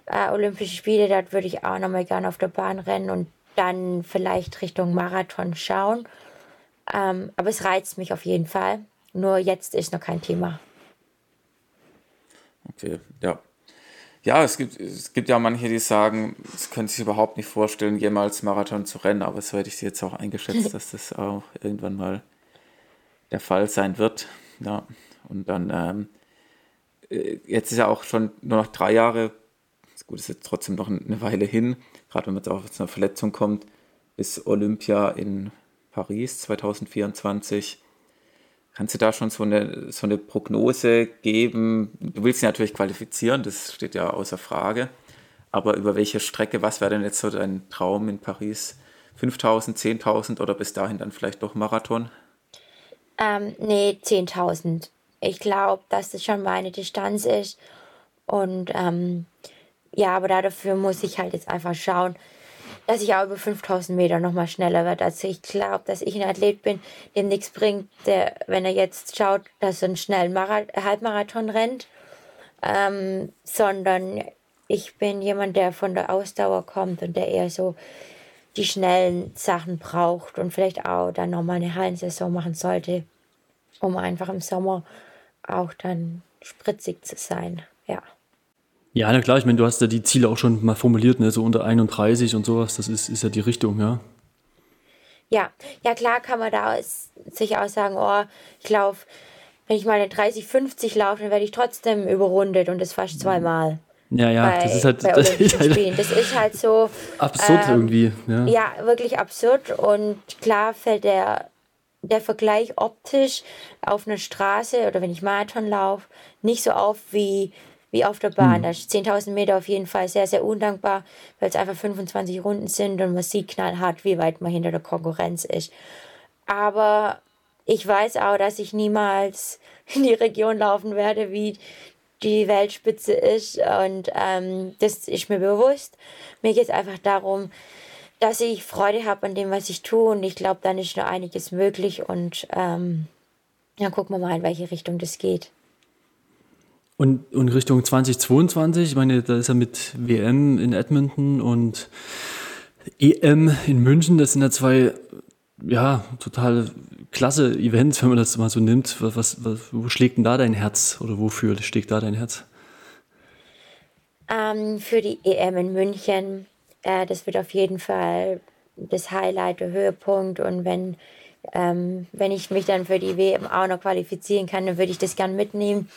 [SPEAKER 3] äh, Olympische Spiele. Dort würde ich auch nochmal gerne auf der Bahn rennen und dann vielleicht Richtung Marathon schauen. Ähm, aber es reizt mich auf jeden Fall. Nur jetzt ist noch kein Thema.
[SPEAKER 2] Okay, ja. Ja, es gibt, es gibt ja manche, die sagen, es können sich überhaupt nicht vorstellen, jemals Marathon zu rennen, aber so hätte ich sie jetzt auch eingeschätzt, dass das auch irgendwann mal der Fall sein wird. Ja, und dann ähm, äh, jetzt ist ja auch schon nur noch drei Jahre, gut, ist jetzt trotzdem noch eine Weile hin, gerade wenn man jetzt auch zu einer Verletzung kommt, bis Olympia in Paris 2024. Kannst du da schon so eine, so eine Prognose geben? Du willst sie natürlich qualifizieren, das steht ja außer Frage. Aber über welche Strecke, was wäre denn jetzt so dein Traum in Paris? 5000, 10.000 oder bis dahin dann vielleicht doch Marathon?
[SPEAKER 3] Ähm, nee, 10.000 ich glaube, dass das schon meine Distanz ist. Und ähm, ja, aber dafür muss ich halt jetzt einfach schauen, dass ich auch über 5000 Meter nochmal schneller werde. Also ich glaube, dass ich ein Athlet bin, dem nichts bringt, der, wenn er jetzt schaut, dass er einen schnellen Marath Halbmarathon rennt, ähm, sondern ich bin jemand, der von der Ausdauer kommt und der eher so die schnellen Sachen braucht und vielleicht auch dann nochmal eine Hallensaison machen sollte, um einfach im Sommer auch dann spritzig zu sein, ja.
[SPEAKER 1] Ja, na klar, ich meine, du hast ja die Ziele auch schon mal formuliert, ne? so unter 31 und sowas, das ist, ist ja die Richtung, ja.
[SPEAKER 3] Ja, ja klar kann man da sich auch sagen, oh, ich laufe, wenn ich meine 30, 50 laufe, dann werde ich trotzdem überrundet und das fast zweimal.
[SPEAKER 1] Ja, ja,
[SPEAKER 3] bei,
[SPEAKER 1] das ist halt,
[SPEAKER 3] das ist halt das ist halt so
[SPEAKER 1] absurd ähm, irgendwie. Ja.
[SPEAKER 3] ja, wirklich absurd und klar fällt der der Vergleich optisch auf einer Straße oder wenn ich Marathon laufe, nicht so auf wie, wie auf der Bahn. Mhm. Da ist 10.000 Meter auf jeden Fall sehr, sehr undankbar, weil es einfach 25 Runden sind und man sieht knallhart, wie weit man hinter der Konkurrenz ist. Aber ich weiß auch, dass ich niemals in die Region laufen werde, wie die Weltspitze ist. Und ähm, das ist mir bewusst. Mir geht es einfach darum, dass ich Freude habe an dem, was ich tue. Und ich glaube, dann ist noch einiges möglich. Und ähm, dann gucken wir mal, in welche Richtung das geht.
[SPEAKER 1] Und, und Richtung 2022, ich meine, da ist ja mit WM in Edmonton und EM in München, das sind ja zwei, ja, total klasse Events, wenn man das mal so nimmt. Was, was, wo schlägt denn da dein Herz oder wofür schlägt da dein Herz?
[SPEAKER 3] Ähm, für die EM in München äh, das wird auf jeden Fall das Highlight, der Höhepunkt. Und wenn, ähm, wenn ich mich dann für die WM auch noch qualifizieren kann, dann würde ich das gern mitnehmen.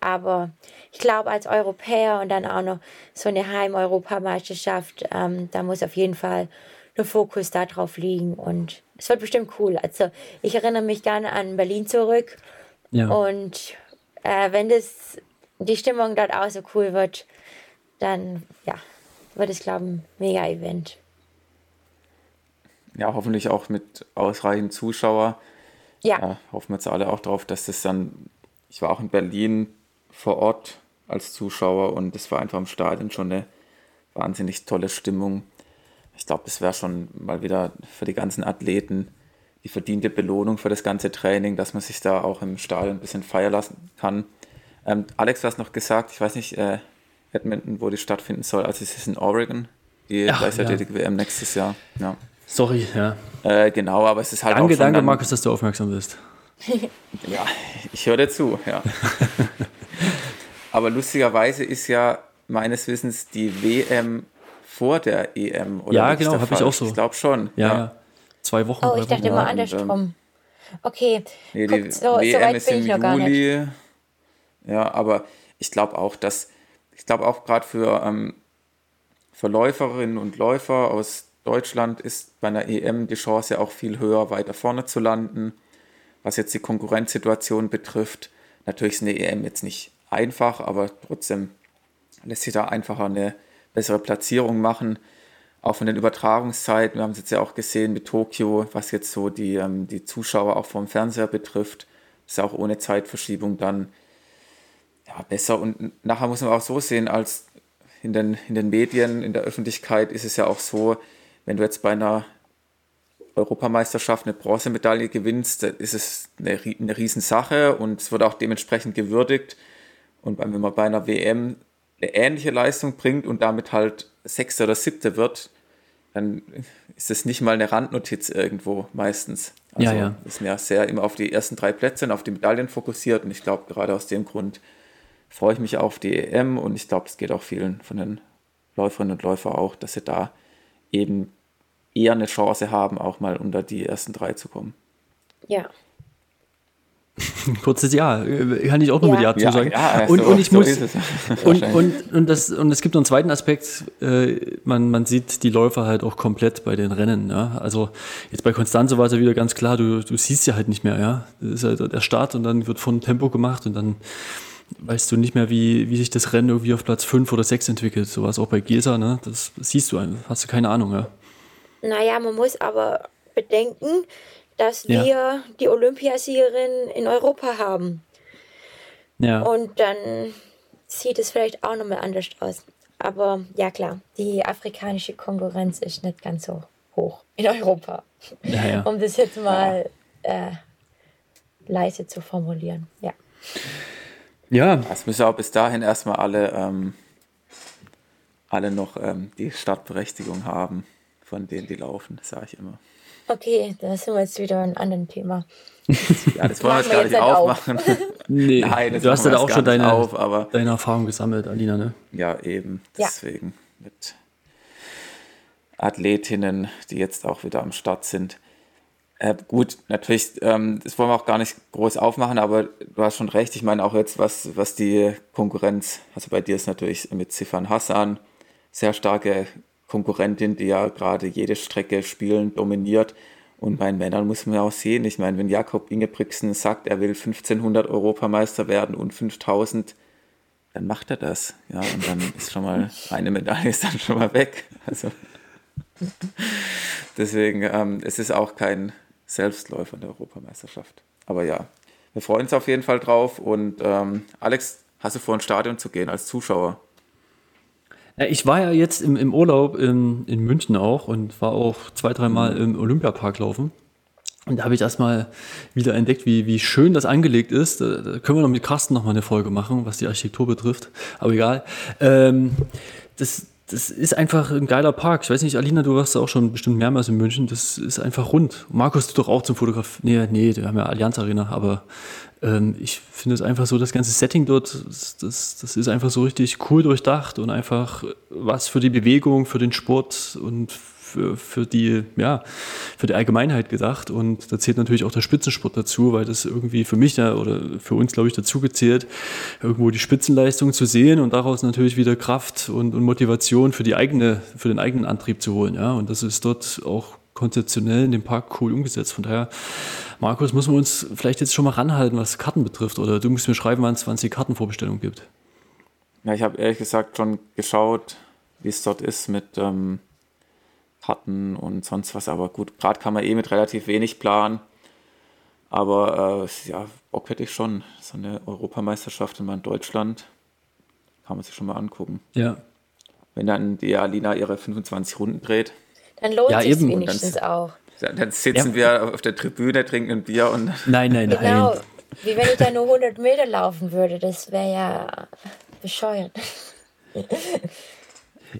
[SPEAKER 3] Aber ich glaube, als Europäer und dann auch noch so eine Heim-Europameisterschaft, ähm, da muss auf jeden Fall der Fokus darauf liegen. Und es wird bestimmt cool. Also ich erinnere mich gerne an Berlin zurück. Ja. Und äh, wenn das die Stimmung dort auch so cool wird, dann ja, wird es, glaube ich, ein Mega-Event.
[SPEAKER 2] Ja, hoffentlich auch mit ausreichend Zuschauer.
[SPEAKER 3] Ja. ja.
[SPEAKER 2] Hoffen wir jetzt alle auch drauf, dass das dann. Ich war auch in Berlin vor Ort als Zuschauer und es war einfach im Stadion schon eine wahnsinnig tolle Stimmung. Ich glaube, das wäre schon mal wieder für die ganzen Athleten, die verdiente Belohnung für das ganze Training, dass man sich da auch im Stadion ein bisschen feiern lassen kann. Ähm, Alex, du hast noch gesagt, ich weiß nicht, äh, Edmonton, wo die stattfinden soll, also es ist in Oregon, die gleichzeitige ja. WM nächstes Jahr. Ja.
[SPEAKER 1] Sorry, ja.
[SPEAKER 2] Äh, genau, aber es ist halt
[SPEAKER 1] danke,
[SPEAKER 2] auch
[SPEAKER 1] Danke, danke, Markus, dass du aufmerksam bist.
[SPEAKER 2] ja, ich höre dir zu, ja. aber lustigerweise ist ja meines Wissens die WM vor der EM.
[SPEAKER 1] Oder ja, genau, habe ich auch so.
[SPEAKER 2] Ich glaube schon.
[SPEAKER 1] Ja, ja, zwei Wochen.
[SPEAKER 3] Oh, ich dachte immer andersrum. Okay.
[SPEAKER 2] Nee, die Guckt, so, WM so ist im Juli. Ja, aber ich glaube auch, dass, ich glaube auch gerade für, ähm, für Läuferinnen und Läufer aus Deutschland ist bei einer EM die Chance auch viel höher, weiter vorne zu landen. Was jetzt die Konkurrenzsituation betrifft, natürlich ist eine EM jetzt nicht einfach, aber trotzdem lässt sich da einfacher eine bessere Platzierung machen. Auch von den Übertragungszeiten, wir haben es jetzt ja auch gesehen mit Tokio, was jetzt so die, ähm, die Zuschauer auch vom Fernseher betrifft, ist auch ohne Zeitverschiebung dann ja, besser. Und nachher muss man auch so sehen, als in den, in den Medien, in der Öffentlichkeit ist es ja auch so, wenn du jetzt bei einer Europameisterschaft eine Bronzemedaille gewinnst, dann ist es eine, eine Riesensache und es wird auch dementsprechend gewürdigt. Und wenn man bei einer WM eine ähnliche Leistung bringt und damit halt Sechster oder Siebter wird, dann ist das nicht mal eine Randnotiz irgendwo meistens.
[SPEAKER 1] Also ja, ja.
[SPEAKER 2] ist mir sehr immer auf die ersten drei Plätze und auf die Medaillen fokussiert und ich glaube, gerade aus dem Grund freue ich mich auf die EM und ich glaube, es geht auch vielen von den Läuferinnen und Läufern auch, dass sie da eben eher eine Chance haben, auch mal unter die ersten drei zu kommen.
[SPEAKER 3] Ja.
[SPEAKER 1] Kurzes Ja, kann ich auch nur ja. mit Ja zusagen.
[SPEAKER 2] Ja, ja,
[SPEAKER 1] und, so, und ich so muss und, und, und, das, und es gibt noch einen zweiten Aspekt, äh, man, man sieht die Läufer halt auch komplett bei den Rennen. Ja? Also jetzt bei Konstanze war es ja wieder ganz klar, du, du siehst ja halt nicht mehr, ja. Das ist halt der Start und dann wird von Tempo gemacht und dann weißt du nicht mehr, wie, wie sich das Rennen irgendwie auf Platz 5 oder 6 entwickelt. Sowas auch bei Gesa, ne? Das siehst du einfach, hast du keine Ahnung, ja.
[SPEAKER 3] Naja, man muss aber bedenken, dass ja. wir die Olympiasiegerin in Europa haben. Ja. Und dann sieht es vielleicht auch nochmal anders aus. Aber ja klar, die afrikanische Konkurrenz ist nicht ganz so hoch in Europa. Ja, ja. Um das jetzt mal äh, leise zu formulieren. Ja.
[SPEAKER 2] Ja. Es müssen auch bis dahin erstmal alle, ähm, alle noch ähm, die Startberechtigung haben, von denen die laufen, sage ich immer.
[SPEAKER 3] Okay, da sind wir jetzt wieder ein anderes Thema.
[SPEAKER 2] ja, das wollen wir jetzt gar nicht aufmachen. Auf.
[SPEAKER 1] nee, Nein, du hast ja da auch schon deine, auf, aber deine Erfahrung gesammelt, Alina, ne?
[SPEAKER 2] Ja, eben. Deswegen ja. mit Athletinnen, die jetzt auch wieder am Start sind. Äh, gut, natürlich, ähm, das wollen wir auch gar nicht groß aufmachen, aber du hast schon recht. Ich meine auch jetzt, was, was die Konkurrenz, also bei dir ist natürlich mit Sifan Hassan sehr starke Konkurrentin, die ja gerade jede Strecke spielen, dominiert. Und bei den Männern muss man ja auch sehen, ich meine, wenn Jakob Ingebrigtsen sagt, er will 1500 Europameister werden und 5000, dann macht er das. Ja, und dann ist schon mal eine Medaille ist dann schon mal weg. Also deswegen, ähm, es ist auch kein Selbstläufer in der Europameisterschaft. Aber ja, wir freuen uns auf jeden Fall drauf. Und ähm, Alex, hast du vor, ins Stadion zu gehen als Zuschauer?
[SPEAKER 1] Ja, ich war ja jetzt im, im Urlaub in, in München auch und war auch zwei, dreimal mhm. im Olympiapark laufen. Und da habe ich erstmal wieder entdeckt, wie, wie schön das angelegt ist. Da, da können wir noch mit Carsten noch mal eine Folge machen, was die Architektur betrifft. Aber egal. Ähm, das, das ist einfach ein geiler Park. Ich weiß nicht, Alina, du warst auch schon bestimmt mehrmals in München. Das ist einfach rund. Markus, du doch auch zum Fotograf. Nee, nee, wir haben ja Allianz Arena, aber ähm, ich finde es einfach so, das ganze Setting dort, das, das, das, ist einfach so richtig cool durchdacht und einfach was für die Bewegung, für den Sport und für, für, die, ja, für die Allgemeinheit gedacht. Und da zählt natürlich auch der Spitzensport dazu, weil das irgendwie für mich ja, oder für uns, glaube ich, dazu gezählt, irgendwo die Spitzenleistung zu sehen und daraus natürlich wieder Kraft und, und Motivation für, die eigene, für den eigenen Antrieb zu holen. Ja? Und das ist dort auch konzeptionell in dem Park cool umgesetzt. Von daher, Markus, müssen wir uns vielleicht jetzt schon mal ranhalten, was Karten betrifft. Oder du musst mir schreiben, wann es die Kartenvorbestellung gibt.
[SPEAKER 2] Ja, ich habe ehrlich gesagt schon geschaut, wie es dort ist mit ähm, hatten und sonst was. Aber gut, gerade kann man eh mit relativ wenig planen. Aber äh, ja, Bock hätte ich schon. So eine Europameisterschaft in Deutschland kann man sich schon mal angucken.
[SPEAKER 1] Ja.
[SPEAKER 2] Wenn dann die Alina ihre 25 Runden dreht.
[SPEAKER 3] Dann lohnt ja, sich wenigstens auch.
[SPEAKER 2] Dann sitzen ja. wir auf der Tribüne, trinken ein Bier und.
[SPEAKER 1] Nein, nein, nein. Genau,
[SPEAKER 3] wie wenn ich da nur 100 Meter laufen würde. Das wäre ja bescheuert.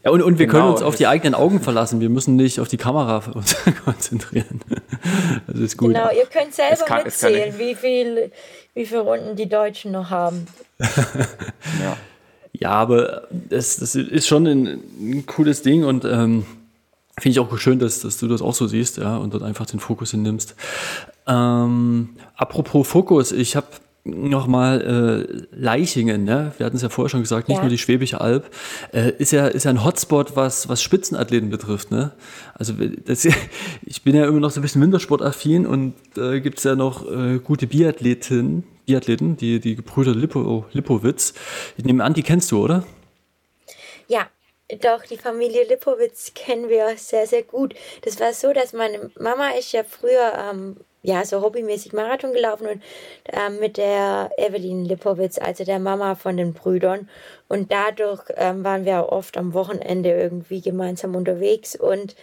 [SPEAKER 1] Ja, und, und wir genau, können uns auf die eigenen Augen verlassen. Wir müssen nicht auf die Kamera uns konzentrieren. Das ist gut.
[SPEAKER 3] Genau, ihr könnt selber kann, mitzählen, wie viel, wie viele Runden die Deutschen noch haben.
[SPEAKER 1] ja. ja, aber das, das ist schon ein, ein cooles Ding und ähm, finde ich auch schön, dass, dass du das auch so siehst, ja, und dort einfach den Fokus hinnimmst. Ähm, apropos Fokus, ich habe nochmal äh, Leichingen, ne? wir hatten es ja vorher schon gesagt, nicht ja. nur die Schwäbische Alb, äh, ist, ja, ist ja ein Hotspot, was, was Spitzenathleten betrifft. Ne? Also das, ich bin ja immer noch so ein bisschen Wintersportaffin und äh, gibt es ja noch äh, gute Biathleten, Biathleten, die, die Gebrüder Lipo, Lipowitz. Ich nehme an, die kennst du, oder?
[SPEAKER 3] Ja, doch, die Familie Lipowitz kennen wir sehr, sehr gut. Das war so, dass meine Mama ist ja früher ähm, ja, so hobbymäßig Marathon gelaufen und äh, mit der Evelyn Lipowitz, also der Mama von den Brüdern. Und dadurch ähm, waren wir auch oft am Wochenende irgendwie gemeinsam unterwegs und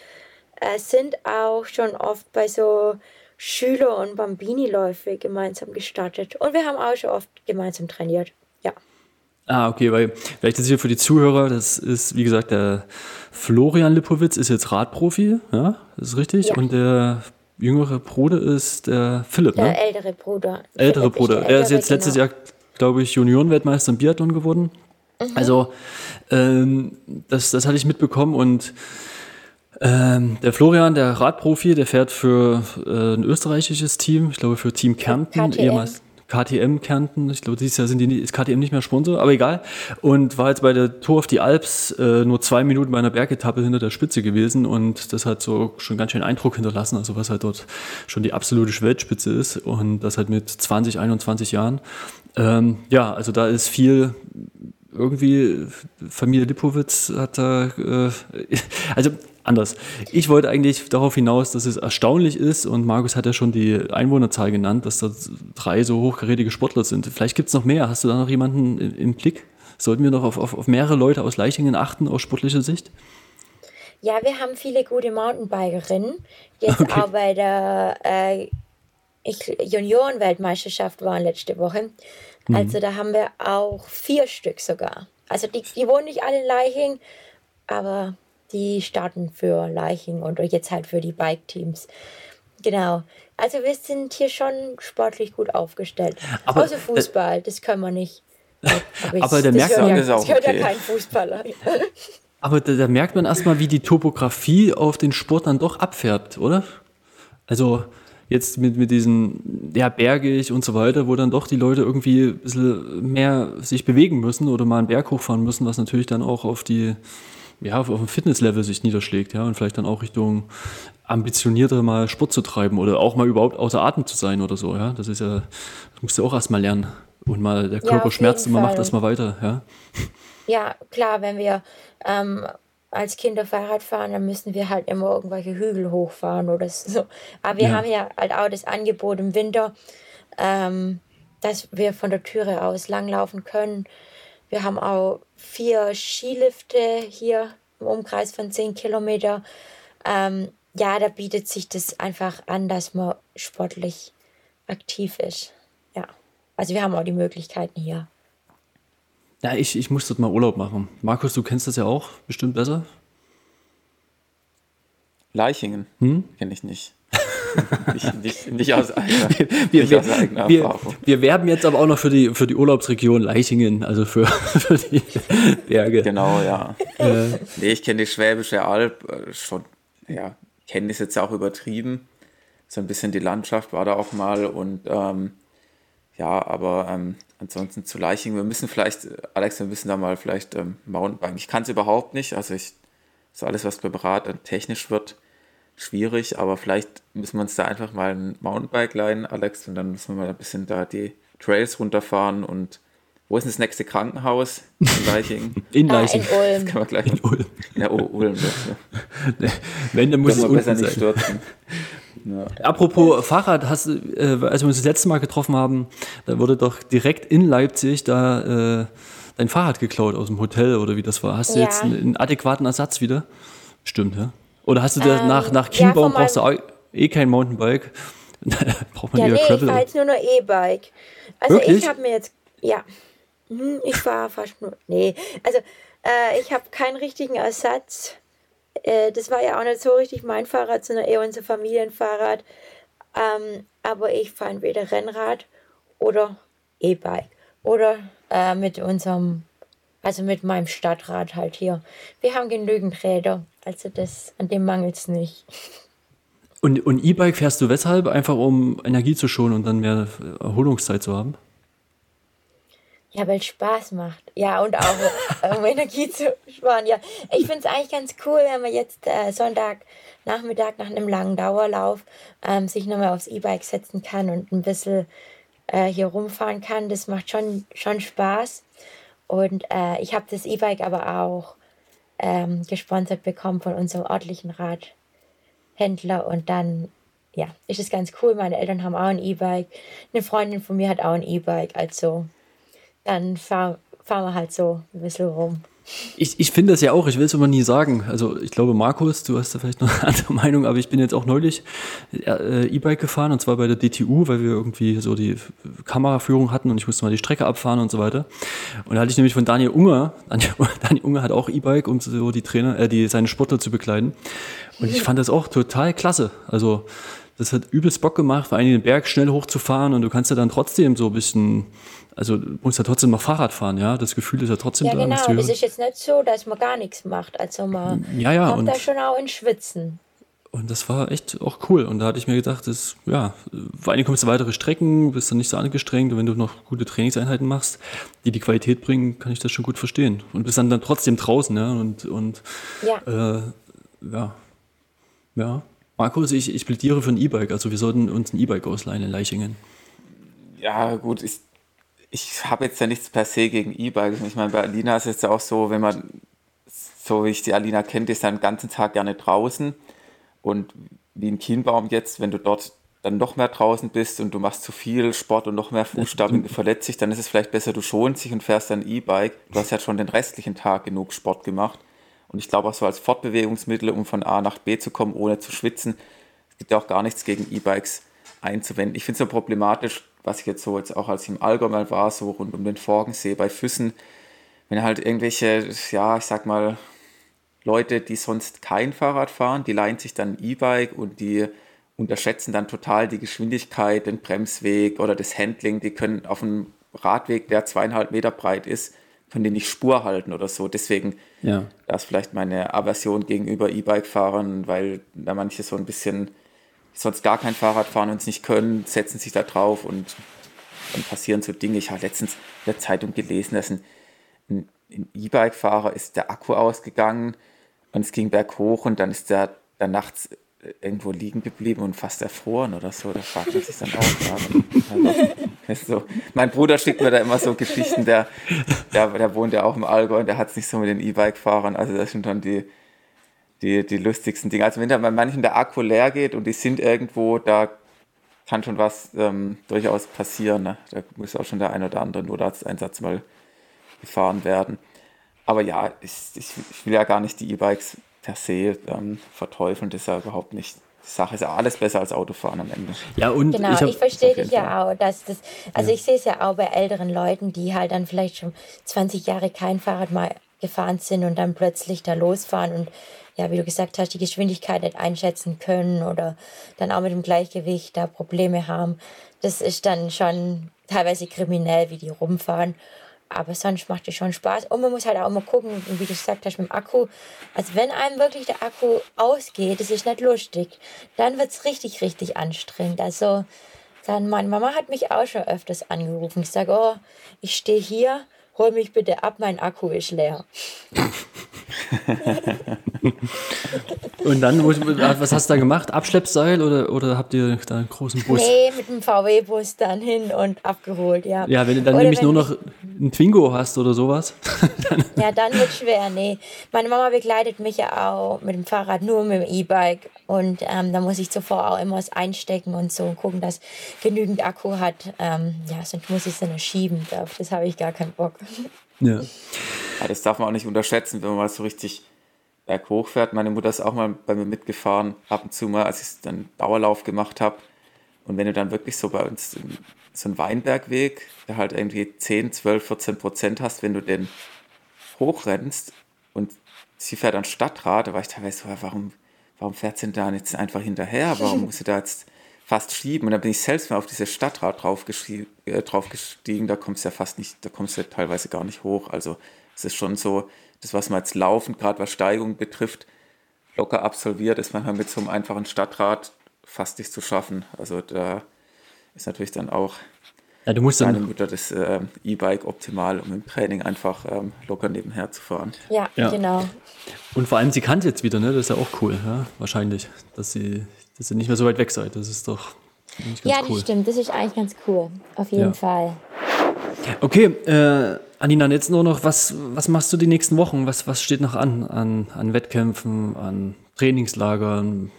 [SPEAKER 3] äh, sind auch schon oft bei so Schüler- und Bambini-Läufe gemeinsam gestartet. Und wir haben auch schon oft gemeinsam trainiert. Ja.
[SPEAKER 1] Ah, okay, weil vielleicht ist hier für die Zuhörer, das ist, wie gesagt, der Florian Lipowitz ist jetzt Radprofi, ja, das ist richtig. Ja. Und der jüngere Bruder ist der Philipp,
[SPEAKER 3] der ne? Der ältere Bruder.
[SPEAKER 1] Ältere Philipp Bruder. Ältere, er ist jetzt genau. letztes Jahr, glaube ich, Juniorenweltmeister im Biathlon geworden. Mhm. Also, ähm, das, das hatte ich mitbekommen und ähm, der Florian, der Radprofi, der fährt für äh, ein österreichisches Team, ich glaube für Team Kärnten, KTM. ehemals. KTM Kärnten, ich glaube, dieses Jahr sind die, ist KTM nicht mehr Sponsor, aber egal. Und war jetzt bei der Tour auf die Alps äh, nur zwei Minuten bei einer Bergetappe hinter der Spitze gewesen und das hat so schon ganz schön Eindruck hinterlassen, also was halt dort schon die absolute Weltspitze ist und das halt mit 20, 21 Jahren. Ähm, ja, also da ist viel irgendwie Familie Lipowitz hat da, äh, also anders. Ich wollte eigentlich darauf hinaus, dass es erstaunlich ist und Markus hat ja schon die Einwohnerzahl genannt, dass da drei so hochgerätige Sportler sind. Vielleicht gibt es noch mehr. Hast du da noch jemanden im Blick? Sollten wir noch auf, auf, auf mehrere Leute aus Leichingen achten aus sportlicher Sicht?
[SPEAKER 3] Ja, wir haben viele gute Mountainbikerinnen. Jetzt okay. auch bei der äh, Juniorenweltmeisterschaft waren letzte Woche. Mhm. Also da haben wir auch vier Stück sogar. Also die, die wohnen nicht alle in Leiching, aber die starten für Leiching und jetzt halt für die Bike-Teams. Genau. Also wir sind hier schon sportlich gut aufgestellt. Aber, Außer Fußball, das können wir nicht.
[SPEAKER 1] Aber, ich, aber da merkt man,
[SPEAKER 3] ja, das okay. ja kein Fußballer.
[SPEAKER 1] aber da, da, merkt man erstmal, wie die Topografie auf den Sport dann doch abfärbt, oder? Also jetzt mit, mit diesen, ja, bergig und so weiter, wo dann doch die Leute irgendwie ein bisschen mehr sich bewegen müssen oder mal einen Berg hochfahren müssen, was natürlich dann auch auf die, ja, auf, auf dem Fitnesslevel sich niederschlägt, ja, und vielleicht dann auch Richtung ambitionierter mal Sport zu treiben oder auch mal überhaupt außer Atem zu sein oder so, ja. Das ist ja, das musst du auch erstmal lernen. Und mal der Körper ja, schmerzt und man macht das mal weiter, ja.
[SPEAKER 3] Ja, klar, wenn wir ähm, als Kinder Fahrrad fahren, dann müssen wir halt immer irgendwelche Hügel hochfahren oder so. Aber wir ja. haben ja halt auch das Angebot im Winter, ähm, dass wir von der Türe aus langlaufen können. Wir haben auch vier Skilifte hier im Umkreis von 10 Kilometer. Ähm, ja, da bietet sich das einfach an, dass man sportlich aktiv ist. Ja, also wir haben auch die Möglichkeiten hier.
[SPEAKER 1] Ja, ich, ich muss dort mal Urlaub machen. Markus, du kennst das ja auch bestimmt besser.
[SPEAKER 2] Leichingen hm? kenne ich nicht. nicht, nicht, nicht, aus eigener,
[SPEAKER 1] wir, nicht aus eigener wir, Erfahrung. Wir, wir werben jetzt aber auch noch für die, für die Urlaubsregion Leichingen, also für, für die Berge.
[SPEAKER 2] Genau, ja. Äh. Nee, ich kenne die Schwäbische Alb äh, schon, ja, kenne es jetzt auch übertrieben. So ein bisschen die Landschaft war da auch mal und ähm, ja, aber ähm, ansonsten zu Leiching, wir müssen vielleicht, Alex, wir müssen da mal vielleicht ähm, Mountainbiken. Ich kann es überhaupt nicht, also ich, so alles, was beim technisch wird, schwierig, aber vielleicht müssen wir uns da einfach mal ein Mountainbike leihen, Alex, und dann müssen wir mal ein bisschen da die Trails runterfahren und wo ist denn das nächste Krankenhaus? In Leiching.
[SPEAKER 1] In Leiching.
[SPEAKER 3] Ah, in Ulm.
[SPEAKER 2] Das kann man gleich in Ulm. Ja, oh, Ulm.
[SPEAKER 1] Ja. Wenn, dann muss es besser sein. nicht stürzen. Ja. Apropos Fahrrad, hast, äh, als wir uns das letzte Mal getroffen haben, da wurde doch direkt in Leipzig da äh, dein Fahrrad geklaut aus dem Hotel oder wie das war. Hast du ja. jetzt einen, einen, adäquaten Ersatz wieder? Stimmt, ja? Oder hast du ähm, nach, nach Kienbaum ja, brauchst du auch, eh kein Mountainbike.
[SPEAKER 3] braucht man ja, nee, Gravel. ich fahre jetzt nur noch E-Bike. Also Wirklich? ich habe mir jetzt, ja, hm, ich fahre fast nur, nee, also äh, ich habe keinen richtigen Ersatz. Äh, das war ja auch nicht so richtig mein Fahrrad, sondern eher unser Familienfahrrad. Ähm, aber ich fahre entweder Rennrad oder E-Bike. Oder äh, mit unserem, also mit meinem Stadtrad halt hier. Wir haben genügend Räder, also das, an dem mangelt es nicht.
[SPEAKER 1] Und, und E-Bike fährst du weshalb? Einfach um Energie zu schonen und dann mehr Erholungszeit zu haben?
[SPEAKER 3] Ja, weil es Spaß macht. Ja, und auch um Energie zu sparen. Ja, ich finde es eigentlich ganz cool, wenn man jetzt äh, Sonntag Nachmittag nach einem langen Dauerlauf ähm, sich nochmal aufs E-Bike setzen kann und ein bisschen äh, hier rumfahren kann. Das macht schon, schon Spaß. Und äh, ich habe das E-Bike aber auch ähm, gesponsert bekommen von unserem örtlichen Radhändler. Und dann, ja, ist es ganz cool. Meine Eltern haben auch ein E-Bike. Eine Freundin von mir hat auch ein E-Bike. Also dann fahren fahr wir halt so ein bisschen rum.
[SPEAKER 1] Ich, ich finde das ja auch, ich will es immer nie sagen. Also ich glaube, Markus, du hast da vielleicht noch eine andere Meinung, aber ich bin jetzt auch neulich äh, E-Bike gefahren und zwar bei der DTU, weil wir irgendwie so die Kameraführung hatten und ich musste mal die Strecke abfahren und so weiter. Und da hatte ich nämlich von Daniel Unger, Daniel, Daniel Unger hat auch E-Bike, um so die Trainer, äh, die seine Sportler zu bekleiden. Und ich fand das auch total klasse. Also das hat übelst Bock gemacht, vor allem den Berg schnell hochzufahren und du kannst ja dann trotzdem so ein bisschen also du musst ja trotzdem noch Fahrrad fahren, ja. Das Gefühl ist ja trotzdem
[SPEAKER 3] ja, da. Genau. Es ist jetzt nicht so, dass man gar nichts macht. Also man
[SPEAKER 1] ja, ja,
[SPEAKER 3] kommt da schon auch in Schwitzen.
[SPEAKER 1] Und das war echt auch cool. Und da hatte ich mir gedacht, das, ja, vor allem kommst du weitere Strecken, bist dann nicht so angestrengt. Und wenn du noch gute Trainingseinheiten machst, die die Qualität bringen, kann ich das schon gut verstehen. Und bist dann, dann trotzdem draußen, ja. Und, und ja. Äh, ja. Ja. Markus, ich, ich plädiere für ein E-Bike. Also wir sollten uns ein E-Bike ausleihen in Leichingen.
[SPEAKER 2] Ja, gut, ist ich habe jetzt ja nichts per se gegen E-Bikes. Ich meine, bei Alina ist es ja auch so, wenn man, so wie ich die Alina kennt, ist dann den ganzen Tag gerne draußen. Und wie ein Kienbaum jetzt, wenn du dort dann noch mehr draußen bist und du machst zu viel Sport und noch mehr Fußstapfen und du verletzt dich, dann ist es vielleicht besser, du schonst dich und fährst dann E-Bike. Du hast ja schon den restlichen Tag genug Sport gemacht. Und ich glaube auch so als Fortbewegungsmittel, um von A nach B zu kommen, ohne zu schwitzen, es gibt ja auch gar nichts gegen E-Bikes einzuwenden. Ich finde es so problematisch, was ich jetzt so jetzt auch als ich im Allgäu war, so rund um den Forgensee bei Füssen, wenn halt irgendwelche, ja, ich sag mal, Leute, die sonst kein Fahrrad fahren, die leihen sich dann ein E-Bike und die unterschätzen dann total die Geschwindigkeit, den Bremsweg oder das Handling. Die können auf einem Radweg, der zweieinhalb Meter breit ist, können die nicht Spur halten oder so. Deswegen, ja. da ist vielleicht meine Aversion gegenüber E-Bike-Fahrern, weil da manche so ein bisschen sonst gar kein Fahrrad fahren und es nicht können, setzen sich da drauf und dann passieren so Dinge. Ich habe letztens in der Zeitung gelesen, dass ein, ein, ein E-Bike-Fahrer ist der Akku ausgegangen und es ging berghoch und dann ist der dann nachts irgendwo liegen geblieben und fast erfroren oder so. Da fragt man sich dann auch gerade. so. Mein Bruder schickt mir da immer so Geschichten, der, der, der wohnt ja auch im Allgäu und der hat es nicht so mit den E-Bike-Fahrern. Also das sind dann die, die, die lustigsten Dinge. Also wenn da bei manchen der Akku leer geht und die sind irgendwo, da kann schon was ähm, durchaus passieren. Ne? Da muss auch schon der ein oder andere Notarzteinsatz mal gefahren werden. Aber ja, ich, ich, ich will ja gar nicht die E-Bikes per se ähm, verteufeln, das ist ja überhaupt nicht Sache ist ja alles besser als Autofahren am Ende.
[SPEAKER 3] Ja, und genau, ich, ich verstehe dich ja auch, dass das, also ja. ich sehe es ja auch bei älteren Leuten, die halt dann vielleicht schon 20 Jahre kein Fahrrad mal gefahren sind und dann plötzlich da losfahren und ja, wie du gesagt hast, die Geschwindigkeit nicht einschätzen können oder dann auch mit dem Gleichgewicht da Probleme haben. Das ist dann schon teilweise kriminell, wie die rumfahren. Aber sonst macht es schon Spaß. Und man muss halt auch mal gucken, wie du gesagt hast, mit dem Akku. Also wenn einem wirklich der Akku ausgeht, das ist nicht lustig, dann wird es richtig, richtig anstrengend. Also dann, meine Mama hat mich auch schon öfters angerufen. Ich sage, oh, ich stehe hier, hol mich bitte ab, mein Akku ist leer.
[SPEAKER 1] Und dann, was hast du da gemacht? Abschleppseil oder, oder habt ihr da einen großen Bus?
[SPEAKER 3] Nee, mit dem VW-Bus dann hin und abgeholt, ja.
[SPEAKER 1] Ja, wenn du dann oder nämlich nur noch einen Twingo hast oder sowas.
[SPEAKER 3] ja, dann wird schwer, nee. Meine Mama begleitet mich ja auch mit dem Fahrrad, nur mit dem E-Bike. Und ähm, da muss ich zuvor auch immer was einstecken und so und gucken, dass genügend Akku hat. Ähm, ja, sonst muss ich es dann schieben. Auf das habe ich gar keinen Bock.
[SPEAKER 2] Ja. ja. Das darf man auch nicht unterschätzen, wenn man mal so richtig berghoch fährt. Meine Mutter ist auch mal bei mir mitgefahren, ab und zu mal, als ich dann Dauerlauf gemacht habe. Und wenn du dann wirklich so bei uns so einen Weinbergweg, der halt irgendwie 10, 12, 14 Prozent hast, wenn du den hochrennst und sie fährt an Stadtrat, da war ich teilweise so, warum, warum fährt sie denn da jetzt einfach hinterher? Warum muss sie da jetzt fast schieben? Und dann bin ich selbst mal auf diese Stadtrat draufgestiegen, äh, draufgestiegen da kommst du ja fast nicht, da kommst du ja teilweise gar nicht hoch. Also es ist schon so, das, was man jetzt laufend, gerade was Steigung betrifft, locker absolviert, ist man halt mit so einem einfachen Stadtrad fast nicht zu schaffen. Also da ist natürlich dann auch
[SPEAKER 1] ja, du musst dann
[SPEAKER 2] meine Mutter das äh, E-Bike optimal, um im Training einfach ähm, locker nebenher zu fahren.
[SPEAKER 3] Ja, ja, genau.
[SPEAKER 1] Und vor allem, sie kann jetzt wieder, ne? Das ist ja auch cool, ja? wahrscheinlich, dass sie, dass sie nicht mehr so weit weg seid. Das ist doch
[SPEAKER 3] ganz Ja, das cool. stimmt. Das ist eigentlich ganz cool. Auf jeden ja. Fall.
[SPEAKER 1] Okay, äh, Anina, jetzt nur noch, was, was machst du die nächsten Wochen? Was, was steht noch an, an, an Wettkämpfen, an Trainingslagern?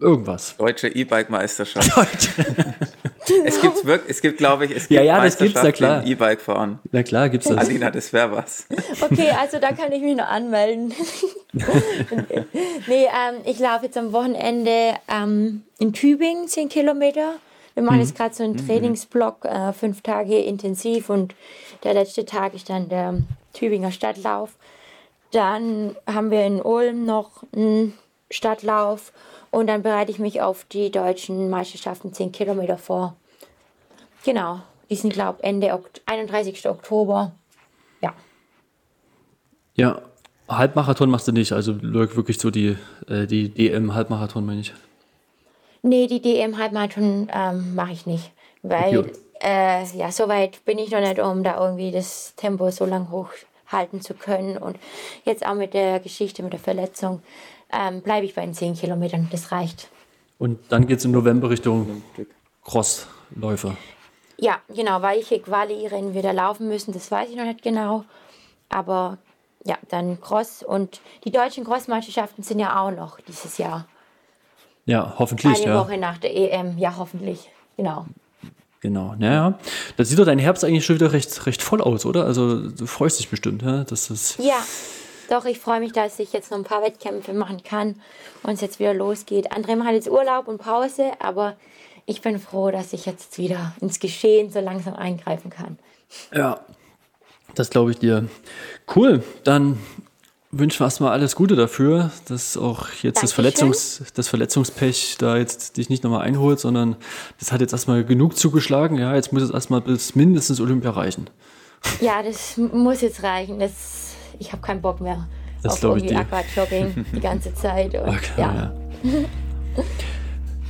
[SPEAKER 1] Irgendwas.
[SPEAKER 2] Deutsche E-Bike-Meisterschaft. es gibt wirklich, es gibt, glaube ich, es gibt
[SPEAKER 1] ja, ja, das gibt's, ja klar.
[SPEAKER 2] E-Bike fahren.
[SPEAKER 1] Na klar, gibt's das.
[SPEAKER 2] Alina, das wäre was.
[SPEAKER 3] Okay, also da kann ich mich noch anmelden. nee, ähm, ich laufe jetzt am Wochenende ähm, in Tübingen 10 Kilometer. Wir machen mhm. jetzt gerade so einen mhm. Trainingsblock, äh, fünf Tage intensiv und der letzte Tag ist dann der Tübinger Stadtlauf. Dann haben wir in Ulm noch einen Stadtlauf und dann bereite ich mich auf die deutschen Meisterschaften 10 Kilometer vor. Genau, die sind, glaube ich, Ende Okt 31. Oktober. Ja.
[SPEAKER 1] Ja, Halbmarathon machst du nicht, also wirklich so die, äh, die DM-Halbmarathon, meine ich.
[SPEAKER 3] Nee, die DM-Halbmarathon ähm, mache ich nicht, weil okay. äh, ja, so weit bin ich noch nicht, um da irgendwie das Tempo so lang hochhalten zu können. Und jetzt auch mit der Geschichte, mit der Verletzung, ähm, bleibe ich bei den 10 Kilometern. Das reicht.
[SPEAKER 1] Und dann geht es im November Richtung Crossläufer.
[SPEAKER 3] Ja, genau, welche Quali-Rennen wir da laufen müssen, das weiß ich noch nicht genau. Aber ja, dann Cross und die deutschen Crossmeisterschaften sind ja auch noch dieses Jahr.
[SPEAKER 1] Ja, hoffentlich.
[SPEAKER 3] Eine
[SPEAKER 1] ja.
[SPEAKER 3] Woche nach der EM, ja, hoffentlich. Genau.
[SPEAKER 1] Genau, naja. Das sieht doch dein Herbst eigentlich schon wieder recht, recht voll aus, oder? Also du freust dich bestimmt, ja? Dass das
[SPEAKER 3] ja, doch, ich freue mich, dass ich jetzt noch ein paar Wettkämpfe machen kann und es jetzt wieder losgeht. André macht jetzt Urlaub und Pause, aber ich bin froh, dass ich jetzt wieder ins Geschehen so langsam eingreifen kann.
[SPEAKER 1] Ja, das glaube ich dir. Cool, dann wünschen wir erstmal alles Gute dafür, dass auch jetzt das, Verletzungs-, das Verletzungspech da jetzt dich nicht nochmal einholt, sondern das hat jetzt erstmal genug zugeschlagen. Ja, jetzt muss es erstmal bis mindestens Olympia reichen.
[SPEAKER 3] Ja, das muss jetzt reichen. Das ich habe keinen Bock mehr
[SPEAKER 1] das auf irgendwie
[SPEAKER 3] Aquajogging die ganze Zeit. Und, okay,
[SPEAKER 1] ja. Ja.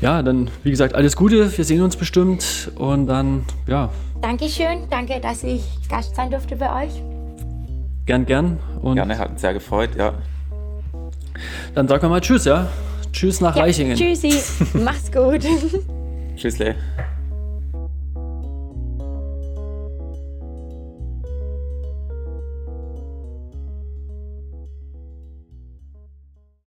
[SPEAKER 1] ja, dann wie gesagt, alles Gute. Wir sehen uns bestimmt und dann, ja.
[SPEAKER 3] Dankeschön. Danke, dass ich Gast sein durfte bei euch.
[SPEAKER 1] Gern, gern.
[SPEAKER 2] Und Gerne, hat uns sehr gefreut, ja.
[SPEAKER 1] Dann sagen wir mal Tschüss, ja. Tschüss nach ja, Leichingen.
[SPEAKER 3] Tschüssi. Mach's gut.
[SPEAKER 2] Tschüssle.